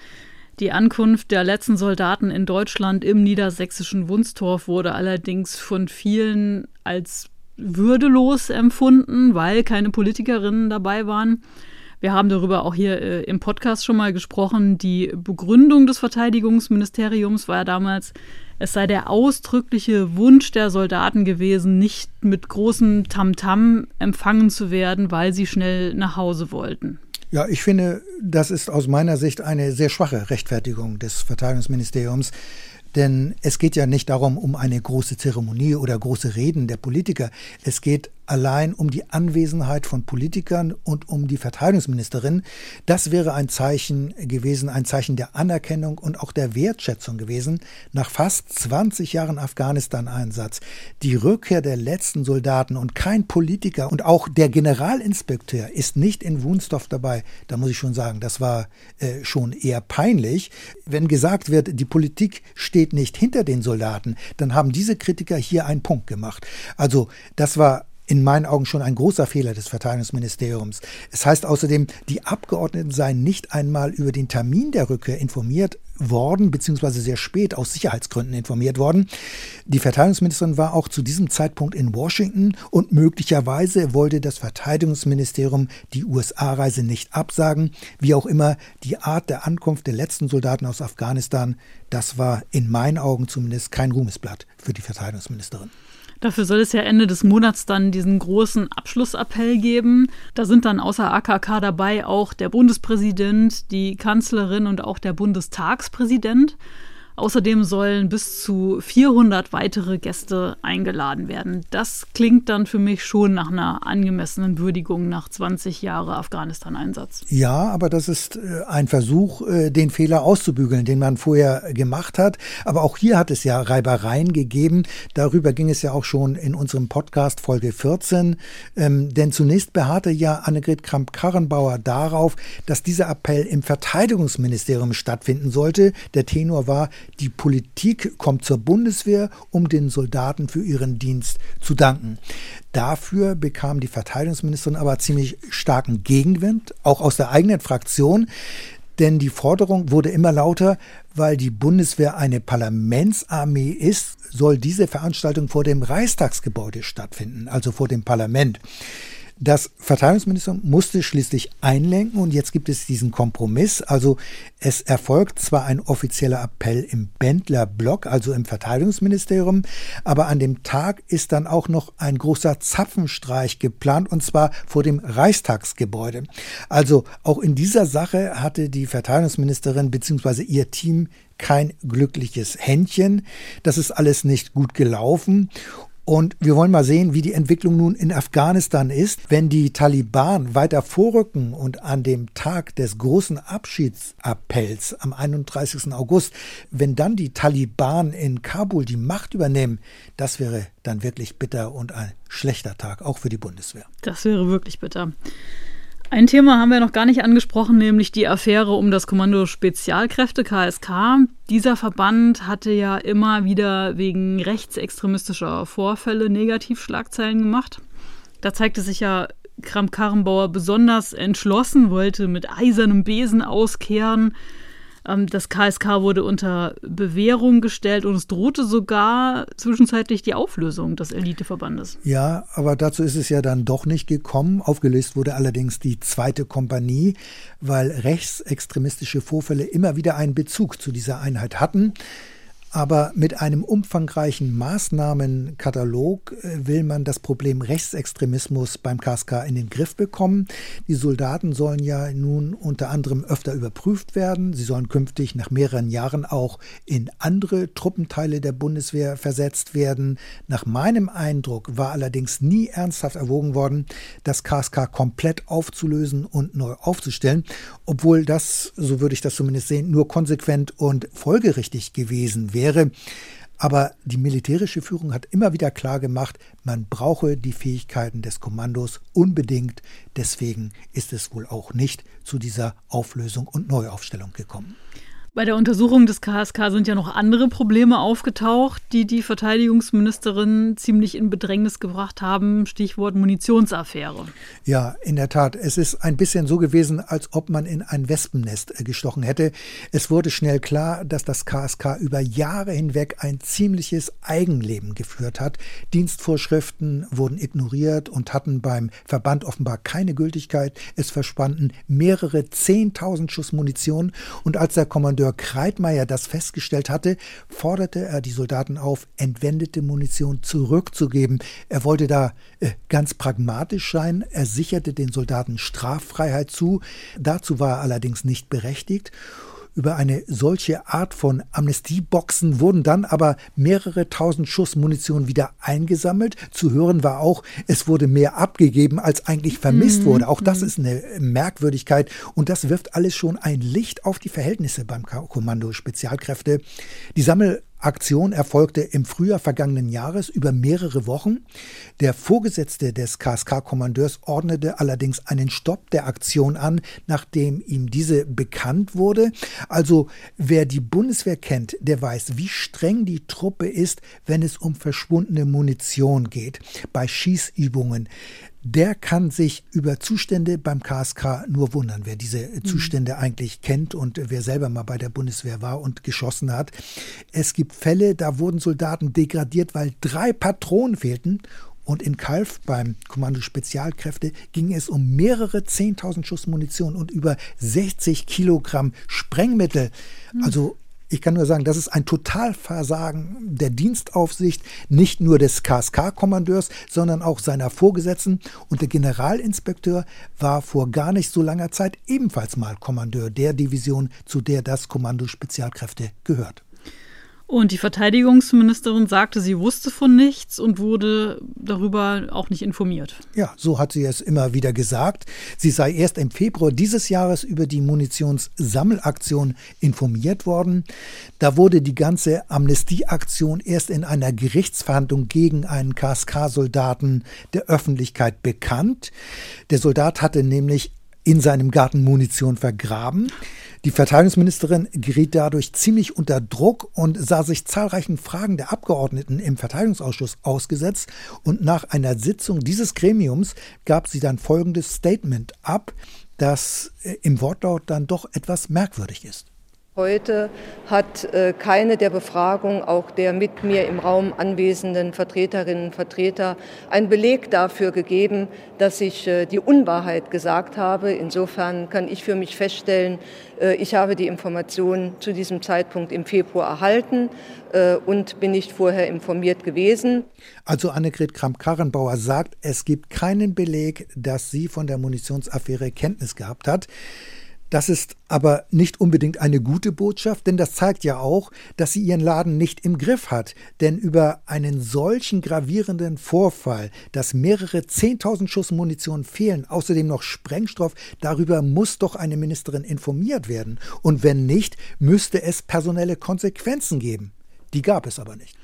Die Ankunft der letzten Soldaten in Deutschland im niedersächsischen Wunstorf wurde allerdings von vielen als würdelos empfunden, weil keine Politikerinnen dabei waren. Wir haben darüber auch hier äh, im Podcast schon mal gesprochen. Die Begründung des Verteidigungsministeriums war ja damals, es sei der ausdrückliche Wunsch der Soldaten gewesen, nicht mit großem Tamtam -Tam empfangen zu werden, weil sie schnell nach Hause wollten. Ja, ich finde, das ist aus meiner Sicht eine sehr schwache Rechtfertigung des Verteidigungsministeriums. Denn es geht ja nicht darum, um eine große Zeremonie oder große Reden der Politiker. Es geht allein um die Anwesenheit von Politikern und um die Verteidigungsministerin. Das wäre ein Zeichen gewesen, ein Zeichen der Anerkennung und auch der Wertschätzung gewesen nach fast 20 Jahren Afghanistan-Einsatz. Die Rückkehr der letzten Soldaten und kein Politiker und auch der Generalinspekteur ist nicht in Wunsdorf dabei. Da muss ich schon sagen, das war äh, schon eher peinlich. Wenn gesagt wird, die Politik steht nicht hinter den Soldaten, dann haben diese Kritiker hier einen Punkt gemacht. Also das war in meinen Augen schon ein großer Fehler des Verteidigungsministeriums. Es heißt außerdem, die Abgeordneten seien nicht einmal über den Termin der Rückkehr informiert worden, beziehungsweise sehr spät aus Sicherheitsgründen informiert worden. Die Verteidigungsministerin war auch zu diesem Zeitpunkt in Washington und möglicherweise wollte das Verteidigungsministerium die USA-Reise nicht absagen. Wie auch immer, die Art der Ankunft der letzten Soldaten aus Afghanistan, das war in meinen Augen zumindest kein Ruhmesblatt für die Verteidigungsministerin. Dafür soll es ja Ende des Monats dann diesen großen Abschlussappell geben. Da sind dann außer AKK dabei auch der Bundespräsident, die Kanzlerin und auch der Bundestagspräsident. Außerdem sollen bis zu 400 weitere Gäste eingeladen werden. Das klingt dann für mich schon nach einer angemessenen Würdigung nach 20 Jahren Afghanistan-Einsatz. Ja, aber das ist äh, ein Versuch, äh, den Fehler auszubügeln, den man vorher gemacht hat. Aber auch hier hat es ja Reibereien gegeben. Darüber ging es ja auch schon in unserem Podcast Folge 14. Ähm, denn zunächst beharrte ja Annegret Kramp-Karrenbauer darauf, dass dieser Appell im Verteidigungsministerium stattfinden sollte. Der Tenor war, die Politik kommt zur Bundeswehr, um den Soldaten für ihren Dienst zu danken. Dafür bekam die Verteidigungsministerin aber ziemlich starken Gegenwind, auch aus der eigenen Fraktion. Denn die Forderung wurde immer lauter, weil die Bundeswehr eine Parlamentsarmee ist, soll diese Veranstaltung vor dem Reichstagsgebäude stattfinden, also vor dem Parlament. Das Verteidigungsministerium musste schließlich einlenken und jetzt gibt es diesen Kompromiss. Also es erfolgt zwar ein offizieller Appell im Bendler Block, also im Verteidigungsministerium, aber an dem Tag ist dann auch noch ein großer Zapfenstreich geplant und zwar vor dem Reichstagsgebäude. Also auch in dieser Sache hatte die Verteidigungsministerin bzw. ihr Team kein glückliches Händchen. Das ist alles nicht gut gelaufen. Und wir wollen mal sehen, wie die Entwicklung nun in Afghanistan ist. Wenn die Taliban weiter vorrücken und an dem Tag des großen Abschiedsappells am 31. August, wenn dann die Taliban in Kabul die Macht übernehmen, das wäre dann wirklich bitter und ein schlechter Tag, auch für die Bundeswehr. Das wäre wirklich bitter. Ein Thema haben wir noch gar nicht angesprochen, nämlich die Affäre um das Kommando Spezialkräfte KSK. Dieser Verband hatte ja immer wieder wegen rechtsextremistischer Vorfälle Negativschlagzeilen gemacht. Da zeigte sich ja Kramp-Karrenbauer besonders entschlossen, wollte mit eisernem Besen auskehren. Ähm, das KSK wurde unter Bewährung gestellt und es drohte sogar zwischenzeitlich die Auflösung des Eliteverbandes. Ja, aber dazu ist es ja dann doch nicht gekommen. Aufgelöst wurde allerdings die zweite Kompanie, weil rechtsextremistische Vorfälle immer wieder einen Bezug zu dieser Einheit hatten. Aber mit einem umfangreichen Maßnahmenkatalog äh, will man das Problem Rechtsextremismus beim KSK in den Griff bekommen. Die Soldaten sollen ja nun unter anderem öfter überprüft werden. Sie sollen künftig nach mehreren Jahren auch in andere Truppenteile der Bundeswehr versetzt werden. Nach meinem Eindruck war allerdings nie ernsthaft erwogen worden, das KSK komplett aufzulösen und neu aufzustellen, obwohl das, so würde ich das zumindest sehen, nur konsequent und folgerichtig gewesen wäre wäre. Aber die militärische Führung hat immer wieder klar gemacht, man brauche die Fähigkeiten des Kommandos unbedingt. Deswegen ist es wohl auch nicht zu dieser Auflösung und Neuaufstellung gekommen. Bei der Untersuchung des KSK sind ja noch andere Probleme aufgetaucht, die die Verteidigungsministerin ziemlich in Bedrängnis gebracht haben. Stichwort Munitionsaffäre. Ja, in der Tat. Es ist ein bisschen so gewesen, als ob man in ein Wespennest äh, gestochen hätte. Es wurde schnell klar, dass das KSK über Jahre hinweg ein ziemliches Eigenleben geführt hat. Dienstvorschriften wurden ignoriert und hatten beim Verband offenbar keine Gültigkeit. Es verspannten mehrere Zehntausend Schuss Munition und als der Kommandeur Kommandeur Kreitmeier das festgestellt hatte, forderte er die Soldaten auf, entwendete Munition zurückzugeben. Er wollte da äh, ganz pragmatisch sein. Er sicherte den Soldaten Straffreiheit zu. Dazu war er allerdings nicht berechtigt. Über eine solche Art von Amnestieboxen wurden dann aber mehrere tausend Schuss Munition wieder eingesammelt. Zu hören war auch, es wurde mehr abgegeben, als eigentlich vermisst mhm. wurde. Auch das mhm. ist eine Merkwürdigkeit und das wirft alles schon ein Licht auf die Verhältnisse beim Kommando Spezialkräfte. Die Sammel Aktion erfolgte im Frühjahr vergangenen Jahres über mehrere Wochen. Der Vorgesetzte des KSK-Kommandeurs ordnete allerdings einen Stopp der Aktion an, nachdem ihm diese bekannt wurde. Also wer die Bundeswehr kennt, der weiß, wie streng die Truppe ist, wenn es um verschwundene Munition geht. Bei Schießübungen der kann sich über Zustände beim KSK nur wundern, wer diese mhm. Zustände eigentlich kennt und wer selber mal bei der Bundeswehr war und geschossen hat. Es gibt Fälle, da wurden Soldaten degradiert, weil drei Patronen fehlten und in Kalf beim Kommando Spezialkräfte ging es um mehrere 10.000 Schuss Munition und über 60 Kilogramm Sprengmittel. Mhm. Also ich kann nur sagen, das ist ein Totalversagen der Dienstaufsicht, nicht nur des KSK-Kommandeurs, sondern auch seiner Vorgesetzten. Und der Generalinspekteur war vor gar nicht so langer Zeit ebenfalls mal Kommandeur der Division, zu der das Kommando Spezialkräfte gehört. Und die Verteidigungsministerin sagte, sie wusste von nichts und wurde darüber auch nicht informiert. Ja, so hat sie es immer wieder gesagt. Sie sei erst im Februar dieses Jahres über die Munitionssammelaktion informiert worden. Da wurde die ganze Amnestieaktion erst in einer Gerichtsverhandlung gegen einen KSK-Soldaten der Öffentlichkeit bekannt. Der Soldat hatte nämlich in seinem Garten Munition vergraben. Die Verteidigungsministerin geriet dadurch ziemlich unter Druck und sah sich zahlreichen Fragen der Abgeordneten im Verteidigungsausschuss ausgesetzt. Und nach einer Sitzung dieses Gremiums gab sie dann folgendes Statement ab, das äh, im Wortlaut dann doch etwas merkwürdig ist. Heute hat äh, keine der Befragungen, auch der mit mir im Raum anwesenden Vertreterinnen und Vertreter, einen Beleg dafür gegeben, dass ich äh, die Unwahrheit gesagt habe. Insofern kann ich für mich feststellen, äh, ich habe die Informationen zu diesem Zeitpunkt im Februar erhalten und bin nicht vorher informiert gewesen. Also Annegret Kramp-Karrenbauer sagt, es gibt keinen Beleg, dass sie von der Munitionsaffäre Kenntnis gehabt hat. Das ist aber nicht unbedingt eine gute Botschaft, denn das zeigt ja auch, dass sie ihren Laden nicht im Griff hat. Denn über einen solchen gravierenden Vorfall, dass mehrere 10.000 Schuss Munition fehlen, außerdem noch Sprengstoff, darüber muss doch eine Ministerin informiert werden. Und wenn nicht, müsste es personelle Konsequenzen geben. Die gab es aber nicht.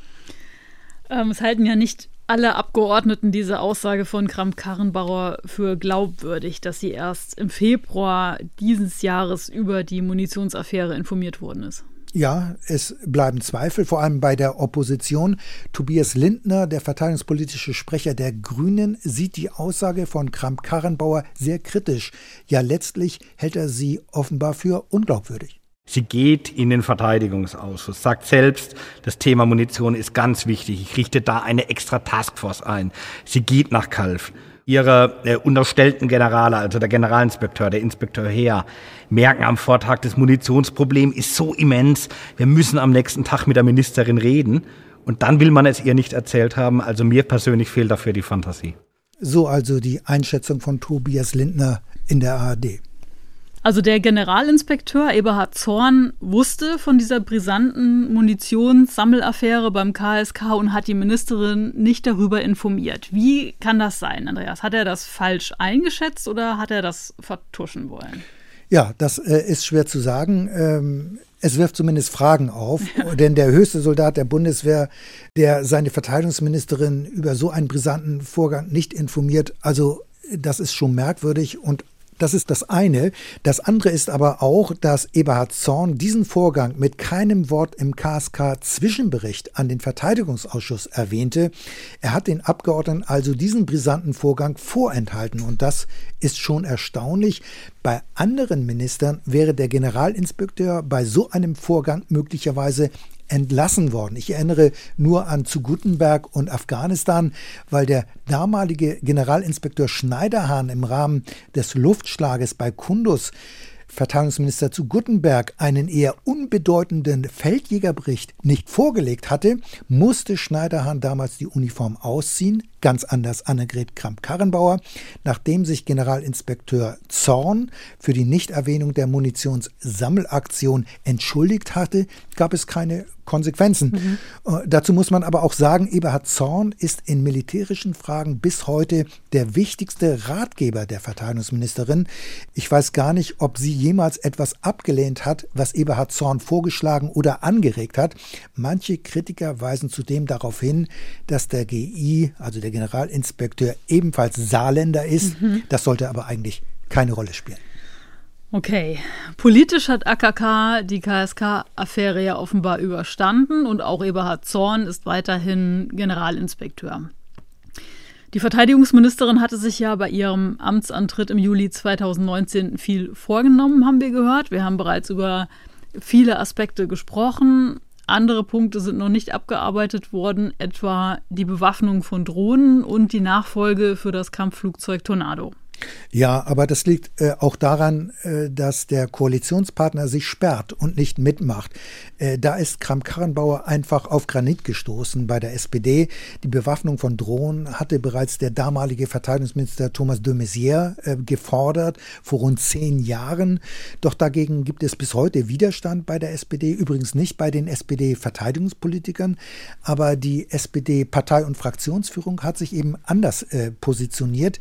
Ähm, es halten ja nicht alle Abgeordneten diese Aussage von Kramp-Karrenbauer für glaubwürdig, dass sie erst im Februar dieses Jahres über die Munitionsaffäre informiert worden ist. Ja, es bleiben Zweifel, vor allem bei der Opposition. Tobias Lindner, der verteidigungspolitische Sprecher der Grünen, sieht die Aussage von Kramp-Karrenbauer sehr kritisch. Ja, letztlich hält er sie offenbar für unglaubwürdig. Sie geht in den Verteidigungsausschuss, sagt selbst, das Thema Munition ist ganz wichtig. Ich richte da eine extra Taskforce ein. Sie geht nach Kalf. Ihre äh, unterstellten Generale, also der Generalinspekteur, der Inspekteur Heer, merken am Vortag, das Munitionsproblem ist so immens, wir müssen am nächsten Tag mit der Ministerin reden. Und dann will man es ihr nicht erzählt haben. Also mir persönlich fehlt dafür die Fantasie. So also die Einschätzung von Tobias Lindner in der ARD. Also der Generalinspekteur Eberhard Zorn wusste von dieser brisanten Munitionssammelaffäre beim KSK und hat die Ministerin nicht darüber informiert. Wie kann das sein, Andreas? Hat er das falsch eingeschätzt oder hat er das vertuschen wollen? Ja, das äh, ist schwer zu sagen. Ähm, es wirft zumindest Fragen auf, denn der höchste Soldat der Bundeswehr, der seine Verteidigungsministerin über so einen brisanten Vorgang nicht informiert, also das ist schon merkwürdig und das ist das eine. Das andere ist aber auch, dass Eberhard Zorn diesen Vorgang mit keinem Wort im KSK-Zwischenbericht an den Verteidigungsausschuss erwähnte. Er hat den Abgeordneten also diesen brisanten Vorgang vorenthalten und das ist schon erstaunlich. Bei anderen Ministern wäre der Generalinspekteur bei so einem Vorgang möglicherweise entlassen worden. Ich erinnere nur an zu Gutenberg und Afghanistan, weil der damalige Generalinspekteur Schneiderhahn im Rahmen des Luftschlages bei Kundus Verteidigungsminister zu Guttenberg einen eher unbedeutenden Feldjägerbericht nicht vorgelegt hatte, musste Schneiderhahn damals die Uniform ausziehen, ganz anders Annegret Kramp-Karrenbauer, nachdem sich Generalinspekteur Zorn für die Nichterwähnung der Munitionssammelaktion entschuldigt hatte, gab es keine Konsequenzen. Mhm. Äh, dazu muss man aber auch sagen, Eberhard Zorn ist in militärischen Fragen bis heute der wichtigste Ratgeber der Verteidigungsministerin. Ich weiß gar nicht, ob sie jemals etwas abgelehnt hat, was Eberhard Zorn vorgeschlagen oder angeregt hat. Manche Kritiker weisen zudem darauf hin, dass der GI, also der Generalinspekteur, ebenfalls Saarländer ist. Mhm. Das sollte aber eigentlich keine Rolle spielen. Okay, politisch hat AKK die KSK-Affäre ja offenbar überstanden und auch Eberhard Zorn ist weiterhin Generalinspekteur. Die Verteidigungsministerin hatte sich ja bei ihrem Amtsantritt im Juli 2019 viel vorgenommen, haben wir gehört. Wir haben bereits über viele Aspekte gesprochen. Andere Punkte sind noch nicht abgearbeitet worden, etwa die Bewaffnung von Drohnen und die Nachfolge für das Kampfflugzeug Tornado. Ja, aber das liegt äh, auch daran, äh, dass der Koalitionspartner sich sperrt und nicht mitmacht. Äh, da ist Kramp-Karrenbauer einfach auf Granit gestoßen bei der SPD. Die Bewaffnung von Drohnen hatte bereits der damalige Verteidigungsminister Thomas de Maizière äh, gefordert, vor rund zehn Jahren. Doch dagegen gibt es bis heute Widerstand bei der SPD, übrigens nicht bei den SPD-Verteidigungspolitikern, aber die SPD-Partei- und Fraktionsführung hat sich eben anders äh, positioniert.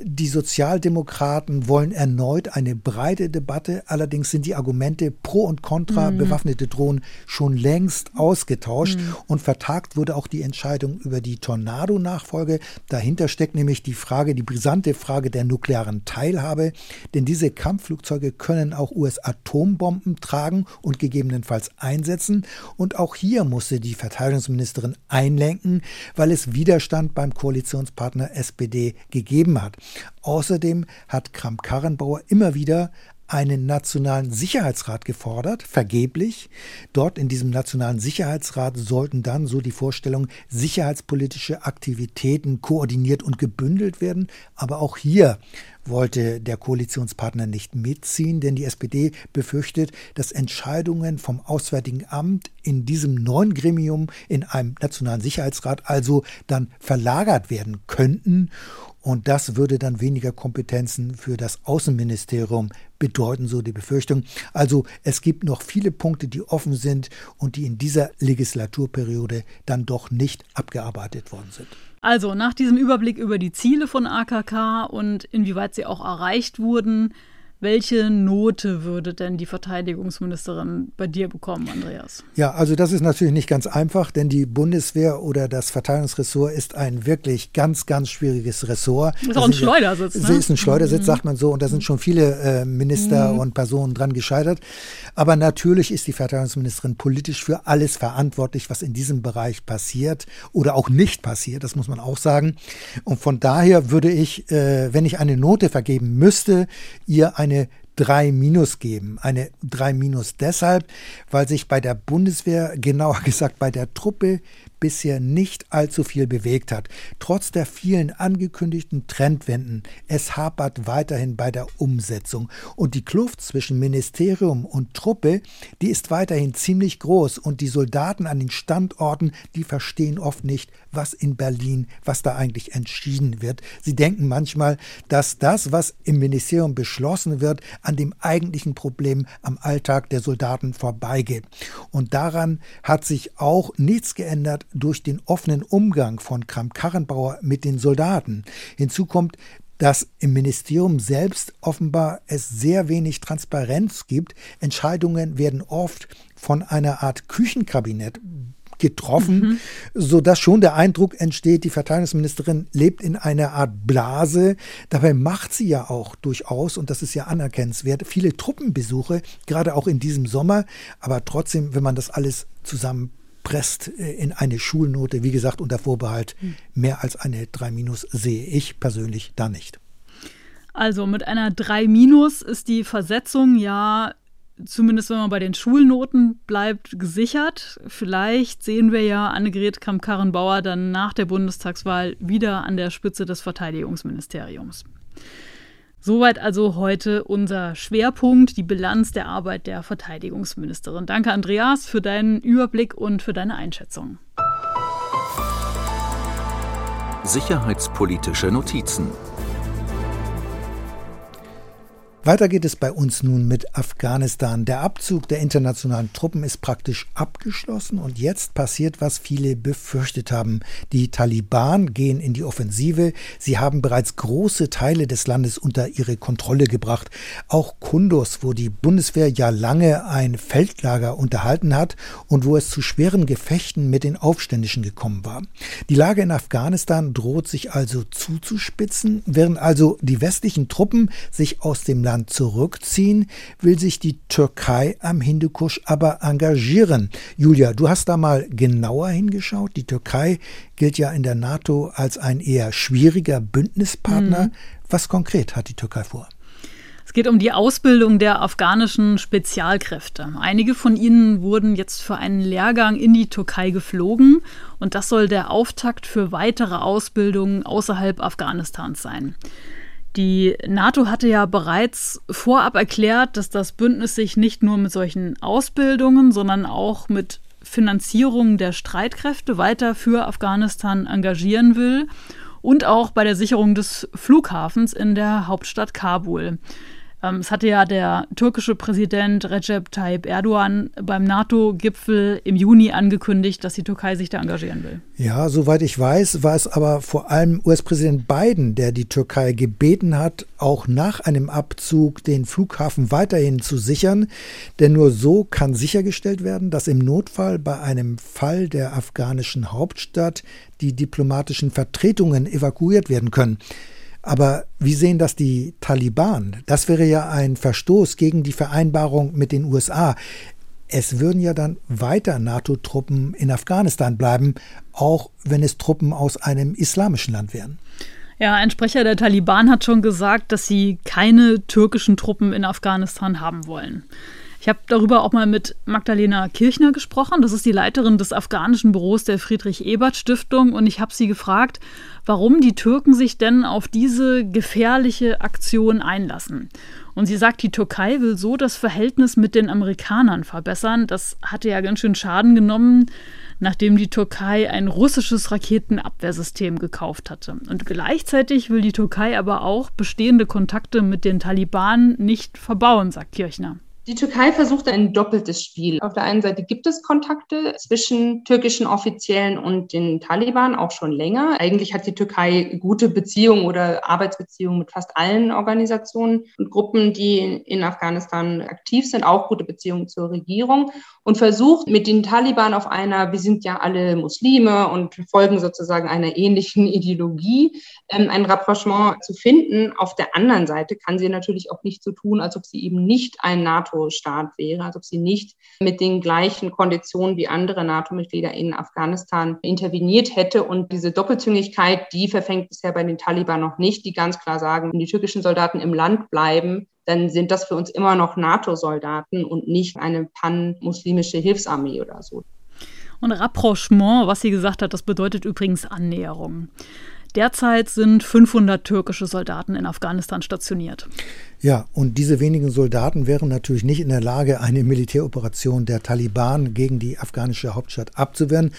Die Sozial Sozialdemokraten wollen erneut eine breite Debatte. Allerdings sind die Argumente pro und contra mhm. bewaffnete Drohnen schon längst ausgetauscht. Mhm. Und vertagt wurde auch die Entscheidung über die Tornado-Nachfolge. Dahinter steckt nämlich die Frage, die brisante Frage der nuklearen Teilhabe. Denn diese Kampfflugzeuge können auch US-Atombomben tragen und gegebenenfalls einsetzen. Und auch hier musste die Verteidigungsministerin einlenken, weil es Widerstand beim Koalitionspartner SPD gegeben hat. Außerdem hat Kramp-Karrenbauer immer wieder einen nationalen Sicherheitsrat gefordert, vergeblich. Dort in diesem nationalen Sicherheitsrat sollten dann, so die Vorstellung, sicherheitspolitische Aktivitäten koordiniert und gebündelt werden. Aber auch hier wollte der Koalitionspartner nicht mitziehen, denn die SPD befürchtet, dass Entscheidungen vom Auswärtigen Amt in diesem neuen Gremium, in einem nationalen Sicherheitsrat, also dann verlagert werden könnten. Und das würde dann weniger Kompetenzen für das Außenministerium bedeuten, so die Befürchtung. Also es gibt noch viele Punkte, die offen sind und die in dieser Legislaturperiode dann doch nicht abgearbeitet worden sind. Also nach diesem Überblick über die Ziele von AKK und inwieweit sie auch erreicht wurden, welche Note würde denn die Verteidigungsministerin bei dir bekommen, Andreas? Ja, also das ist natürlich nicht ganz einfach, denn die Bundeswehr oder das Verteidigungsressort ist ein wirklich ganz, ganz schwieriges Ressort. Ist auch ein Schleudersitz. Ne? ist ein Schleudersitz, mhm. sagt man so, und da sind schon viele äh, Minister mhm. und Personen dran gescheitert. Aber natürlich ist die Verteidigungsministerin politisch für alles verantwortlich, was in diesem Bereich passiert oder auch nicht passiert, das muss man auch sagen. Und von daher würde ich, äh, wenn ich eine Note vergeben müsste, ihr eine eine 3 minus geben. Eine 3 minus deshalb, weil sich bei der Bundeswehr, genauer gesagt bei der Truppe, bisher nicht allzu viel bewegt hat. Trotz der vielen angekündigten Trendwenden, es hapert weiterhin bei der Umsetzung. Und die Kluft zwischen Ministerium und Truppe, die ist weiterhin ziemlich groß. Und die Soldaten an den Standorten, die verstehen oft nicht, was in Berlin, was da eigentlich entschieden wird. Sie denken manchmal, dass das, was im Ministerium beschlossen wird, an dem eigentlichen Problem am Alltag der Soldaten vorbeigeht. Und daran hat sich auch nichts geändert durch den offenen Umgang von Kramp-Karrenbauer mit den Soldaten. Hinzu kommt, dass im Ministerium selbst offenbar es sehr wenig Transparenz gibt. Entscheidungen werden oft von einer Art Küchenkabinett getroffen, mhm. sodass schon der Eindruck entsteht, die Verteidigungsministerin lebt in einer Art Blase. Dabei macht sie ja auch durchaus, und das ist ja anerkennenswert, viele Truppenbesuche, gerade auch in diesem Sommer. Aber trotzdem, wenn man das alles zusammen presst äh, in eine Schulnote, wie gesagt, unter Vorbehalt, hm. mehr als eine 3 minus sehe ich persönlich da nicht. Also mit einer 3 minus ist die Versetzung ja, zumindest wenn man bei den Schulnoten bleibt, gesichert. Vielleicht sehen wir ja Annegret Kramp-Karrenbauer dann nach der Bundestagswahl wieder an der Spitze des Verteidigungsministeriums. Soweit also heute unser Schwerpunkt, die Bilanz der Arbeit der Verteidigungsministerin. Danke, Andreas, für deinen Überblick und für deine Einschätzung. Sicherheitspolitische Notizen weiter geht es bei uns nun mit Afghanistan. Der Abzug der internationalen Truppen ist praktisch abgeschlossen und jetzt passiert, was viele befürchtet haben. Die Taliban gehen in die Offensive. Sie haben bereits große Teile des Landes unter ihre Kontrolle gebracht. Auch Kunduz, wo die Bundeswehr ja lange ein Feldlager unterhalten hat und wo es zu schweren Gefechten mit den Aufständischen gekommen war. Die Lage in Afghanistan droht sich also zuzuspitzen, während also die westlichen Truppen sich aus dem Land Land zurückziehen, will sich die Türkei am Hindukusch aber engagieren. Julia, du hast da mal genauer hingeschaut. Die Türkei gilt ja in der NATO als ein eher schwieriger Bündnispartner. Mhm. Was konkret hat die Türkei vor? Es geht um die Ausbildung der afghanischen Spezialkräfte. Einige von ihnen wurden jetzt für einen Lehrgang in die Türkei geflogen und das soll der Auftakt für weitere Ausbildungen außerhalb Afghanistans sein. Die NATO hatte ja bereits vorab erklärt, dass das Bündnis sich nicht nur mit solchen Ausbildungen, sondern auch mit Finanzierung der Streitkräfte weiter für Afghanistan engagieren will und auch bei der Sicherung des Flughafens in der Hauptstadt Kabul. Ähm, es hatte ja der türkische Präsident Recep Tayyip Erdogan beim NATO-Gipfel im Juni angekündigt, dass die Türkei sich da engagieren will. Ja, soweit ich weiß, war es aber vor allem US-Präsident Biden, der die Türkei gebeten hat, auch nach einem Abzug den Flughafen weiterhin zu sichern. Denn nur so kann sichergestellt werden, dass im Notfall bei einem Fall der afghanischen Hauptstadt die diplomatischen Vertretungen evakuiert werden können. Aber wie sehen das die Taliban? Das wäre ja ein Verstoß gegen die Vereinbarung mit den USA. Es würden ja dann weiter NATO-Truppen in Afghanistan bleiben, auch wenn es Truppen aus einem islamischen Land wären. Ja, ein Sprecher der Taliban hat schon gesagt, dass sie keine türkischen Truppen in Afghanistan haben wollen. Ich habe darüber auch mal mit Magdalena Kirchner gesprochen. Das ist die Leiterin des afghanischen Büros der Friedrich-Ebert-Stiftung. Und ich habe sie gefragt, warum die Türken sich denn auf diese gefährliche Aktion einlassen. Und sie sagt, die Türkei will so das Verhältnis mit den Amerikanern verbessern. Das hatte ja ganz schön Schaden genommen, nachdem die Türkei ein russisches Raketenabwehrsystem gekauft hatte. Und gleichzeitig will die Türkei aber auch bestehende Kontakte mit den Taliban nicht verbauen, sagt Kirchner. Die Türkei versucht ein doppeltes Spiel. Auf der einen Seite gibt es Kontakte zwischen türkischen Offiziellen und den Taliban auch schon länger. Eigentlich hat die Türkei gute Beziehungen oder Arbeitsbeziehungen mit fast allen Organisationen und Gruppen, die in Afghanistan aktiv sind, auch gute Beziehungen zur Regierung und versucht mit den Taliban auf einer, wir sind ja alle Muslime und folgen sozusagen einer ähnlichen Ideologie, ähm, ein Rapprochement zu finden. Auf der anderen Seite kann sie natürlich auch nicht so tun, als ob sie eben nicht ein NATO-Staat wäre, als ob sie nicht mit den gleichen Konditionen wie andere NATO-Mitglieder in Afghanistan interveniert hätte. Und diese Doppelzüngigkeit, die verfängt bisher bei den Taliban noch nicht, die ganz klar sagen, wenn die türkischen Soldaten im Land bleiben, dann sind das für uns immer noch NATO-Soldaten und nicht eine pan-muslimische Hilfsarmee oder so. Und Rapprochement, was sie gesagt hat, das bedeutet übrigens Annäherung. Derzeit sind 500 türkische Soldaten in Afghanistan stationiert. Ja, und diese wenigen Soldaten wären natürlich nicht in der Lage, eine Militäroperation der Taliban gegen die afghanische Hauptstadt abzuwehren.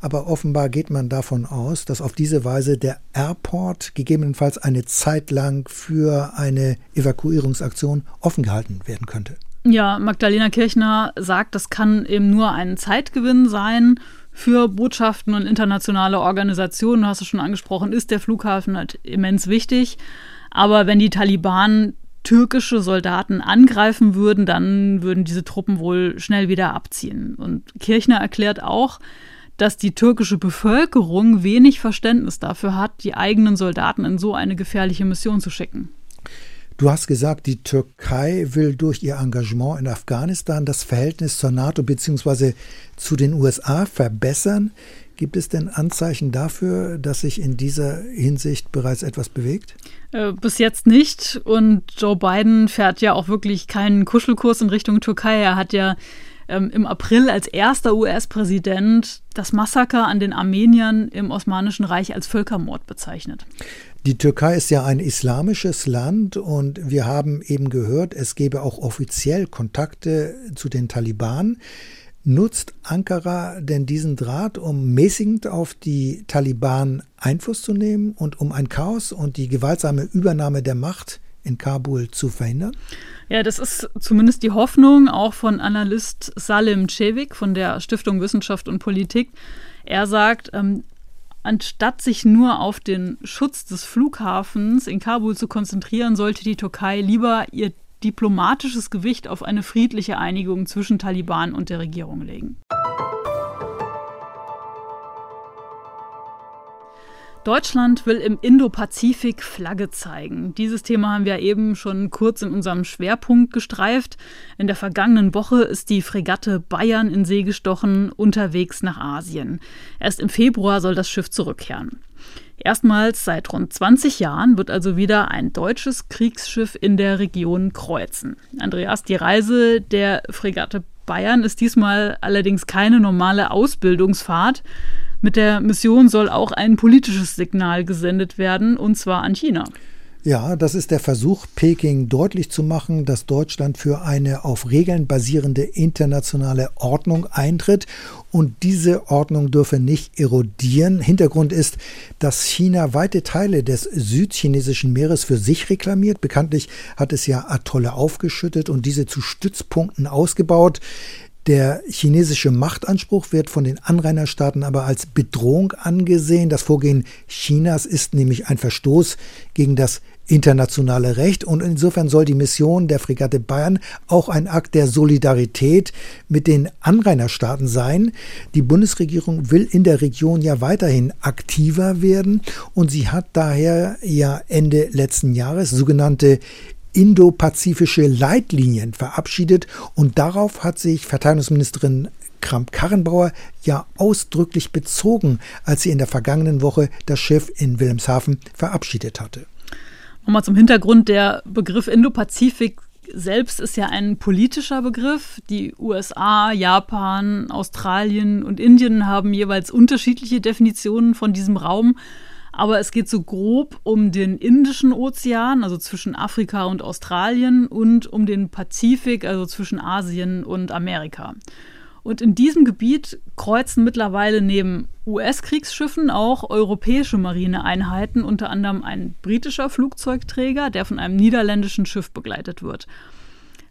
Aber offenbar geht man davon aus, dass auf diese Weise der Airport gegebenenfalls eine Zeit lang für eine Evakuierungsaktion offen gehalten werden könnte. Ja, Magdalena Kirchner sagt, das kann eben nur ein Zeitgewinn sein für Botschaften und internationale Organisationen, du hast es schon angesprochen, ist der Flughafen halt immens wichtig. Aber wenn die Taliban türkische Soldaten angreifen würden, dann würden diese Truppen wohl schnell wieder abziehen. Und Kirchner erklärt auch, dass die türkische Bevölkerung wenig Verständnis dafür hat, die eigenen Soldaten in so eine gefährliche Mission zu schicken. Du hast gesagt, die Türkei will durch ihr Engagement in Afghanistan das Verhältnis zur NATO bzw. zu den USA verbessern. Gibt es denn Anzeichen dafür, dass sich in dieser Hinsicht bereits etwas bewegt? Äh, bis jetzt nicht. Und Joe Biden fährt ja auch wirklich keinen Kuschelkurs in Richtung Türkei. Er hat ja ähm, im April als erster US-Präsident das Massaker an den Armeniern im Osmanischen Reich als Völkermord bezeichnet. Die Türkei ist ja ein islamisches Land und wir haben eben gehört, es gebe auch offiziell Kontakte zu den Taliban. Nutzt Ankara denn diesen Draht, um mäßigend auf die Taliban Einfluss zu nehmen und um ein Chaos und die gewaltsame Übernahme der Macht in Kabul zu verhindern? Ja, das ist zumindest die Hoffnung auch von Analyst Salim Cevik von der Stiftung Wissenschaft und Politik. Er sagt, ähm, Anstatt sich nur auf den Schutz des Flughafens in Kabul zu konzentrieren, sollte die Türkei lieber ihr diplomatisches Gewicht auf eine friedliche Einigung zwischen Taliban und der Regierung legen. Deutschland will im Indo-Pazifik Flagge zeigen. Dieses Thema haben wir eben schon kurz in unserem Schwerpunkt gestreift. In der vergangenen Woche ist die Fregatte Bayern in See gestochen, unterwegs nach Asien. Erst im Februar soll das Schiff zurückkehren. Erstmals seit rund 20 Jahren wird also wieder ein deutsches Kriegsschiff in der Region kreuzen. Andreas, die Reise der Fregatte Bayern ist diesmal allerdings keine normale Ausbildungsfahrt. Mit der Mission soll auch ein politisches Signal gesendet werden, und zwar an China. Ja, das ist der Versuch, Peking deutlich zu machen, dass Deutschland für eine auf Regeln basierende internationale Ordnung eintritt und diese Ordnung dürfe nicht erodieren. Hintergrund ist, dass China weite Teile des südchinesischen Meeres für sich reklamiert. Bekanntlich hat es ja Atolle aufgeschüttet und diese zu Stützpunkten ausgebaut. Der chinesische Machtanspruch wird von den Anrainerstaaten aber als Bedrohung angesehen. Das Vorgehen Chinas ist nämlich ein Verstoß gegen das internationale Recht und insofern soll die Mission der Fregatte Bayern auch ein Akt der Solidarität mit den Anrainerstaaten sein. Die Bundesregierung will in der Region ja weiterhin aktiver werden und sie hat daher ja Ende letzten Jahres sogenannte indopazifische Leitlinien verabschiedet und darauf hat sich Verteidigungsministerin Kramp-Karrenbauer ja ausdrücklich bezogen, als sie in der vergangenen Woche das Schiff in Wilhelmshaven verabschiedet hatte. Nochmal zum Hintergrund, der Begriff Indopazifik selbst ist ja ein politischer Begriff. Die USA, Japan, Australien und Indien haben jeweils unterschiedliche Definitionen von diesem Raum. Aber es geht so grob um den Indischen Ozean, also zwischen Afrika und Australien, und um den Pazifik, also zwischen Asien und Amerika. Und in diesem Gebiet kreuzen mittlerweile neben US-Kriegsschiffen auch europäische Marineeinheiten, unter anderem ein britischer Flugzeugträger, der von einem niederländischen Schiff begleitet wird.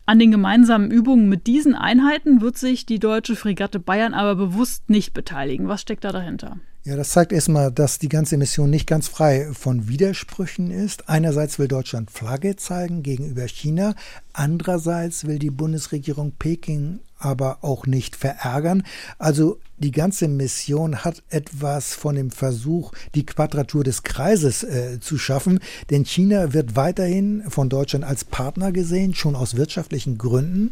An den gemeinsamen Übungen mit diesen Einheiten wird sich die deutsche Fregatte Bayern aber bewusst nicht beteiligen. Was steckt da dahinter? Ja, das zeigt erstmal, dass die ganze Mission nicht ganz frei von Widersprüchen ist. Einerseits will Deutschland Flagge zeigen gegenüber China, andererseits will die Bundesregierung Peking aber auch nicht verärgern. Also die ganze Mission hat etwas von dem Versuch, die Quadratur des Kreises äh, zu schaffen, denn China wird weiterhin von Deutschland als Partner gesehen, schon aus wirtschaftlichen Gründen.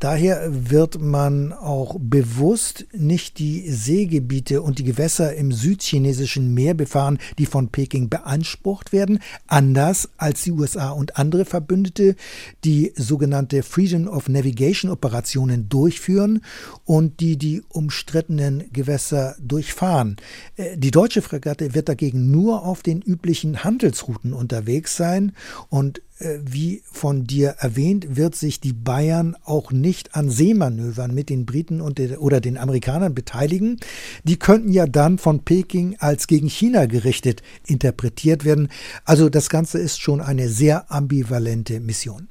Daher wird man auch bewusst nicht die Seegebiete und die Gewässer im südchinesischen Meer befahren, die von Peking beansprucht werden, anders als die USA und andere Verbündete, die sogenannte Freedom of Navigation Operationen durchführen und die die umstrittenen Gewässer durchfahren. Äh, die deutsche Fregatte wird dagegen nur auf den üblichen Handelsrouten unterwegs sein und äh, wie von dir erwähnt, wird sich die Bayern auch nicht an Seemanövern mit den Briten und der, oder den Amerikanern beteiligen. Die könnten ja dann von Peking als gegen China gerichtet interpretiert werden. Also das Ganze ist schon eine sehr ambivalente Mission.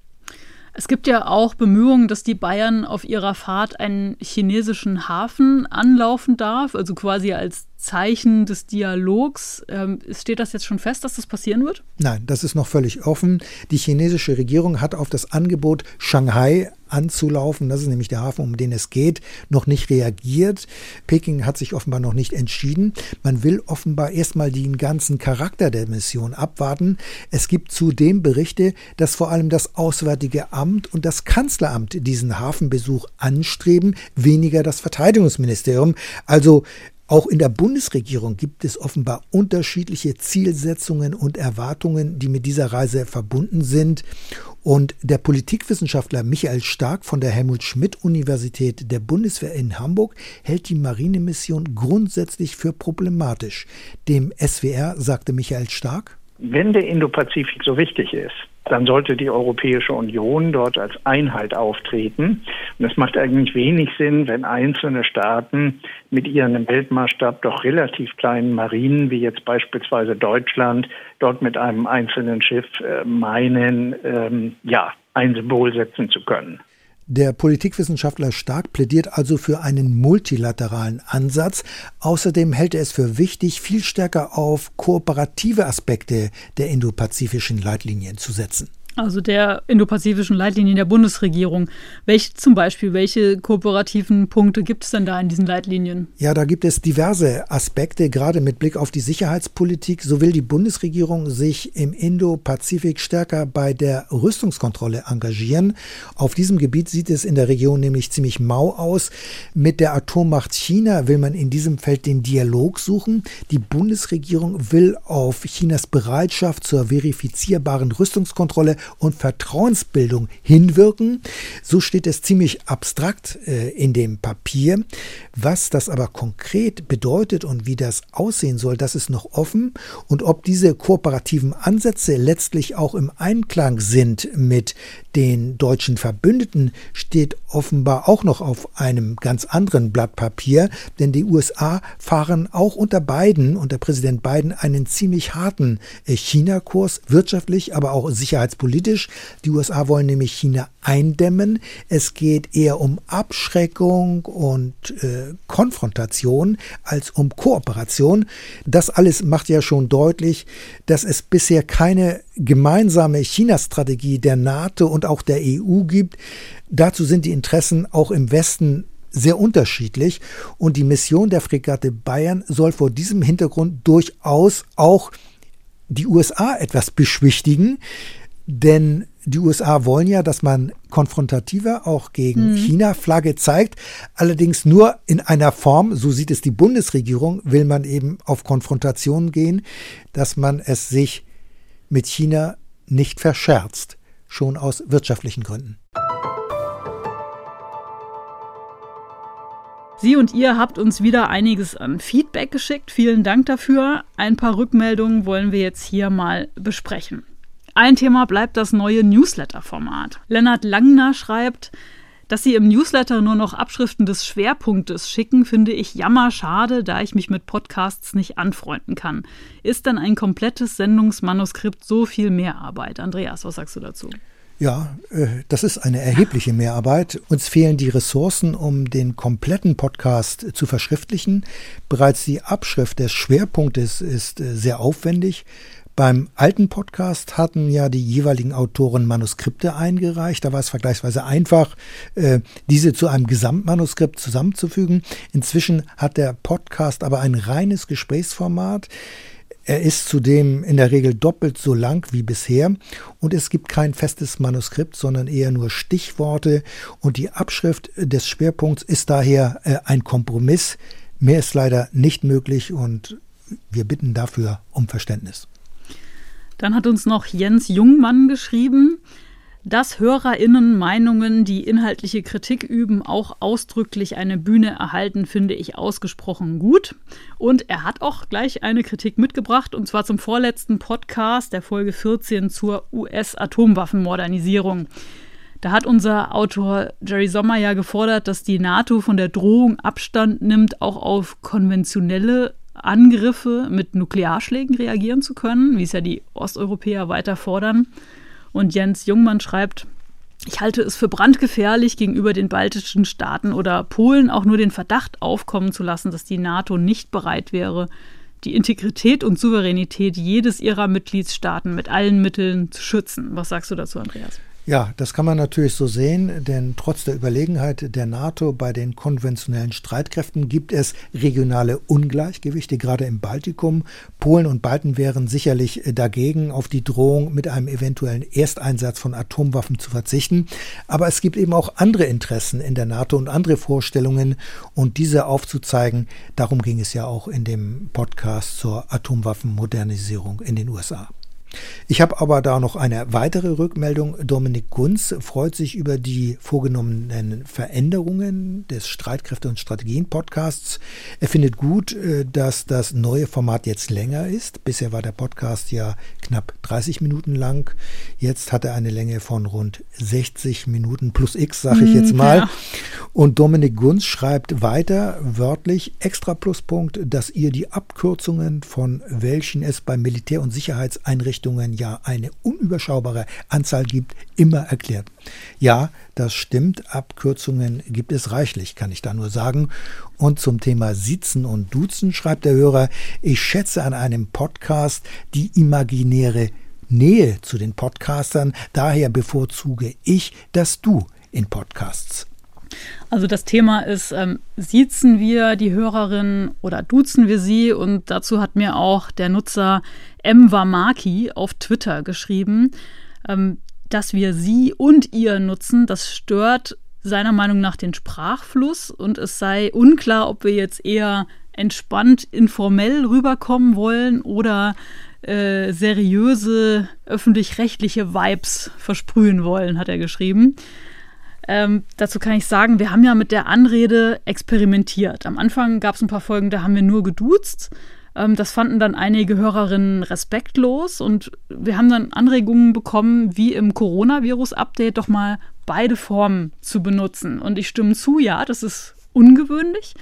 Es gibt ja auch Bemühungen, dass die Bayern auf ihrer Fahrt einen chinesischen Hafen anlaufen darf, also quasi als Zeichen des Dialogs. Ähm, steht das jetzt schon fest, dass das passieren wird? Nein, das ist noch völlig offen. Die chinesische Regierung hat auf das Angebot Shanghai anzulaufen, das ist nämlich der Hafen, um den es geht, noch nicht reagiert. Peking hat sich offenbar noch nicht entschieden. Man will offenbar erstmal den ganzen Charakter der Mission abwarten. Es gibt zudem Berichte, dass vor allem das Auswärtige Amt und das Kanzleramt diesen Hafenbesuch anstreben, weniger das Verteidigungsministerium. Also auch in der Bundesregierung gibt es offenbar unterschiedliche Zielsetzungen und Erwartungen, die mit dieser Reise verbunden sind. Und der Politikwissenschaftler Michael Stark von der Helmut Schmidt Universität der Bundeswehr in Hamburg hält die Marinemission grundsätzlich für problematisch. Dem SWR sagte Michael Stark, wenn der Indopazifik so wichtig ist, dann sollte die Europäische Union dort als Einheit auftreten. Und es macht eigentlich wenig Sinn, wenn einzelne Staaten mit ihren im Weltmaßstab doch relativ kleinen Marinen, wie jetzt beispielsweise Deutschland, dort mit einem einzelnen Schiff äh, meinen, ähm, ja, ein Symbol setzen zu können. Der Politikwissenschaftler Stark plädiert also für einen multilateralen Ansatz. Außerdem hält er es für wichtig, viel stärker auf kooperative Aspekte der indopazifischen Leitlinien zu setzen also der indopazifischen Leitlinien der Bundesregierung. Welche zum Beispiel, welche kooperativen Punkte gibt es denn da in diesen Leitlinien? Ja, da gibt es diverse Aspekte, gerade mit Blick auf die Sicherheitspolitik. So will die Bundesregierung sich im Indo-Pazifik stärker bei der Rüstungskontrolle engagieren. Auf diesem Gebiet sieht es in der Region nämlich ziemlich mau aus. Mit der Atommacht China will man in diesem Feld den Dialog suchen. Die Bundesregierung will auf Chinas Bereitschaft zur verifizierbaren Rüstungskontrolle und Vertrauensbildung hinwirken. So steht es ziemlich abstrakt äh, in dem Papier. Was das aber konkret bedeutet und wie das aussehen soll, das ist noch offen. Und ob diese kooperativen Ansätze letztlich auch im Einklang sind mit den deutschen Verbündeten, steht offenbar auch noch auf einem ganz anderen Blatt Papier, denn die USA fahren auch unter Biden, unter Präsident Biden, einen ziemlich harten äh, China-Kurs, wirtschaftlich, aber auch sicherheitspolitisch politisch. Die USA wollen nämlich China eindämmen. Es geht eher um Abschreckung und äh, Konfrontation als um Kooperation. Das alles macht ja schon deutlich, dass es bisher keine gemeinsame China-Strategie der NATO und auch der EU gibt. Dazu sind die Interessen auch im Westen sehr unterschiedlich und die Mission der Fregatte Bayern soll vor diesem Hintergrund durchaus auch die USA etwas beschwichtigen. Denn die USA wollen ja, dass man konfrontativer auch gegen mhm. China Flagge zeigt. Allerdings nur in einer Form, so sieht es die Bundesregierung, will man eben auf Konfrontation gehen, dass man es sich mit China nicht verscherzt. schon aus wirtschaftlichen Gründen. Sie und ihr habt uns wieder einiges an Feedback geschickt. Vielen Dank dafür. Ein paar Rückmeldungen wollen wir jetzt hier mal besprechen. Ein Thema bleibt das neue Newsletter-Format. Lennart Langner schreibt, dass sie im Newsletter nur noch Abschriften des Schwerpunktes schicken, finde ich jammerschade, da ich mich mit Podcasts nicht anfreunden kann. Ist dann ein komplettes Sendungsmanuskript so viel mehr Arbeit? Andreas, was sagst du dazu? Ja, äh, das ist eine erhebliche Mehrarbeit. Uns fehlen die Ressourcen, um den kompletten Podcast zu verschriftlichen. Bereits die Abschrift des Schwerpunktes ist äh, sehr aufwendig. Beim alten Podcast hatten ja die jeweiligen Autoren Manuskripte eingereicht. Da war es vergleichsweise einfach, äh, diese zu einem Gesamtmanuskript zusammenzufügen. Inzwischen hat der Podcast aber ein reines Gesprächsformat. Er ist zudem in der Regel doppelt so lang wie bisher und es gibt kein festes Manuskript, sondern eher nur Stichworte und die Abschrift des Schwerpunkts ist daher äh, ein Kompromiss. Mehr ist leider nicht möglich und wir bitten dafür um Verständnis. Dann hat uns noch Jens Jungmann geschrieben dass HörerInnen Meinungen, die inhaltliche Kritik üben, auch ausdrücklich eine Bühne erhalten, finde ich ausgesprochen gut. Und er hat auch gleich eine Kritik mitgebracht, und zwar zum vorletzten Podcast der Folge 14 zur US-Atomwaffenmodernisierung. Da hat unser Autor Jerry Sommer ja gefordert, dass die NATO von der Drohung Abstand nimmt, auch auf konventionelle Angriffe mit Nuklearschlägen reagieren zu können, wie es ja die Osteuropäer weiter fordern. Und Jens Jungmann schreibt, ich halte es für brandgefährlich, gegenüber den baltischen Staaten oder Polen auch nur den Verdacht aufkommen zu lassen, dass die NATO nicht bereit wäre, die Integrität und Souveränität jedes ihrer Mitgliedstaaten mit allen Mitteln zu schützen. Was sagst du dazu, Andreas? Ja, das kann man natürlich so sehen, denn trotz der Überlegenheit der NATO bei den konventionellen Streitkräften gibt es regionale Ungleichgewichte, gerade im Baltikum. Polen und Balten wären sicherlich dagegen, auf die Drohung mit einem eventuellen Ersteinsatz von Atomwaffen zu verzichten. Aber es gibt eben auch andere Interessen in der NATO und andere Vorstellungen und diese aufzuzeigen, darum ging es ja auch in dem Podcast zur Atomwaffenmodernisierung in den USA. Ich habe aber da noch eine weitere Rückmeldung. Dominik Gunz freut sich über die vorgenommenen Veränderungen des Streitkräfte- und Strategien-Podcasts. Er findet gut, äh, dass das neue Format jetzt länger ist. Bisher war der Podcast ja knapp 30 Minuten lang. Jetzt hat er eine Länge von rund 60 Minuten plus X, sage ich jetzt mal. Ja. Und Dominik Gunz schreibt weiter wörtlich extra Pluspunkt, dass ihr die Abkürzungen von welchen es bei Militär- und Sicherheitseinrichtungen ja eine unüberschaubare Anzahl gibt, immer erklärt. Ja, das stimmt. Abkürzungen gibt es reichlich, kann ich da nur sagen. Und zum Thema Sitzen und Duzen schreibt der Hörer, ich schätze an einem Podcast die imaginäre Nähe zu den Podcastern. Daher bevorzuge ich das Du in Podcasts. Also das Thema ist, ähm, siezen wir die Hörerin oder duzen wir sie? Und dazu hat mir auch der Nutzer M. Wamaki auf Twitter geschrieben, ähm, dass wir sie und ihr nutzen. Das stört seiner Meinung nach den Sprachfluss und es sei unklar, ob wir jetzt eher entspannt informell rüberkommen wollen oder äh, seriöse öffentlich-rechtliche Vibes versprühen wollen, hat er geschrieben. Ähm, dazu kann ich sagen, wir haben ja mit der Anrede experimentiert. Am Anfang gab es ein paar Folgen, da haben wir nur geduzt. Ähm, das fanden dann einige Hörerinnen respektlos und wir haben dann Anregungen bekommen, wie im Coronavirus-Update doch mal beide Formen zu benutzen. Und ich stimme zu, ja, das ist ungewöhnlich.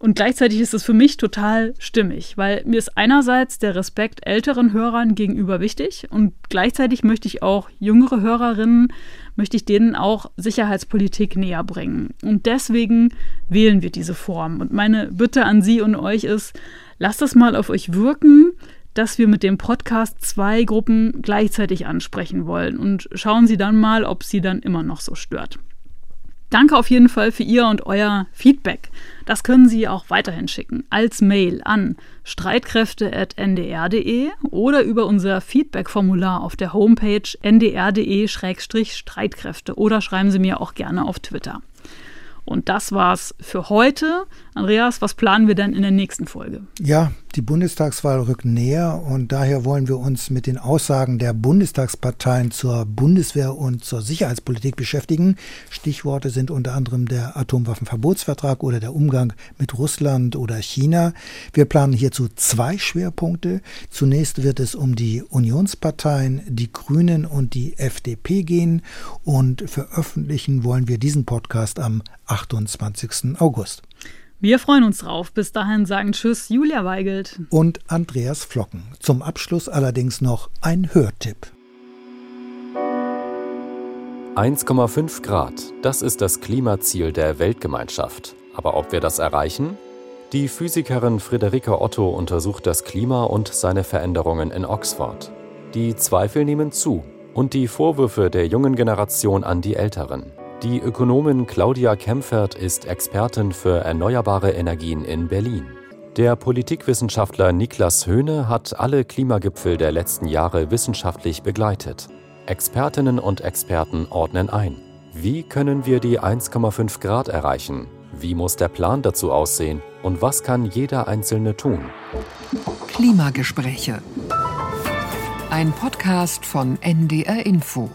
Und gleichzeitig ist es für mich total stimmig, weil mir ist einerseits der Respekt älteren Hörern gegenüber wichtig und gleichzeitig möchte ich auch jüngere Hörerinnen, möchte ich denen auch Sicherheitspolitik näher bringen. Und deswegen wählen wir diese Form. Und meine Bitte an Sie und euch ist, lasst es mal auf euch wirken, dass wir mit dem Podcast zwei Gruppen gleichzeitig ansprechen wollen und schauen Sie dann mal, ob sie dann immer noch so stört. Danke auf jeden Fall für Ihr und euer Feedback. Das können Sie auch weiterhin schicken als Mail an streitkräfte.ndr.de oder über unser Feedback-Formular auf der Homepage ndr.de-streitkräfte oder schreiben Sie mir auch gerne auf Twitter. Und das war's für heute. Andreas, was planen wir dann in der nächsten Folge? Ja, die Bundestagswahl rückt näher und daher wollen wir uns mit den Aussagen der Bundestagsparteien zur Bundeswehr und zur Sicherheitspolitik beschäftigen. Stichworte sind unter anderem der Atomwaffenverbotsvertrag oder der Umgang mit Russland oder China. Wir planen hierzu zwei Schwerpunkte. Zunächst wird es um die Unionsparteien, die Grünen und die FDP gehen und veröffentlichen wollen wir diesen Podcast am 28. August. Wir freuen uns drauf. Bis dahin sagen Tschüss, Julia Weigelt. Und Andreas Flocken. Zum Abschluss allerdings noch ein Hörtipp. 1,5 Grad, das ist das Klimaziel der Weltgemeinschaft. Aber ob wir das erreichen? Die Physikerin Friederike Otto untersucht das Klima und seine Veränderungen in Oxford. Die Zweifel nehmen zu und die Vorwürfe der jungen Generation an die Älteren. Die Ökonomin Claudia Kempfert ist Expertin für erneuerbare Energien in Berlin. Der Politikwissenschaftler Niklas Höhne hat alle Klimagipfel der letzten Jahre wissenschaftlich begleitet. Expertinnen und Experten ordnen ein. Wie können wir die 1,5 Grad erreichen? Wie muss der Plan dazu aussehen? Und was kann jeder Einzelne tun? Klimagespräche. Ein Podcast von NDR Info.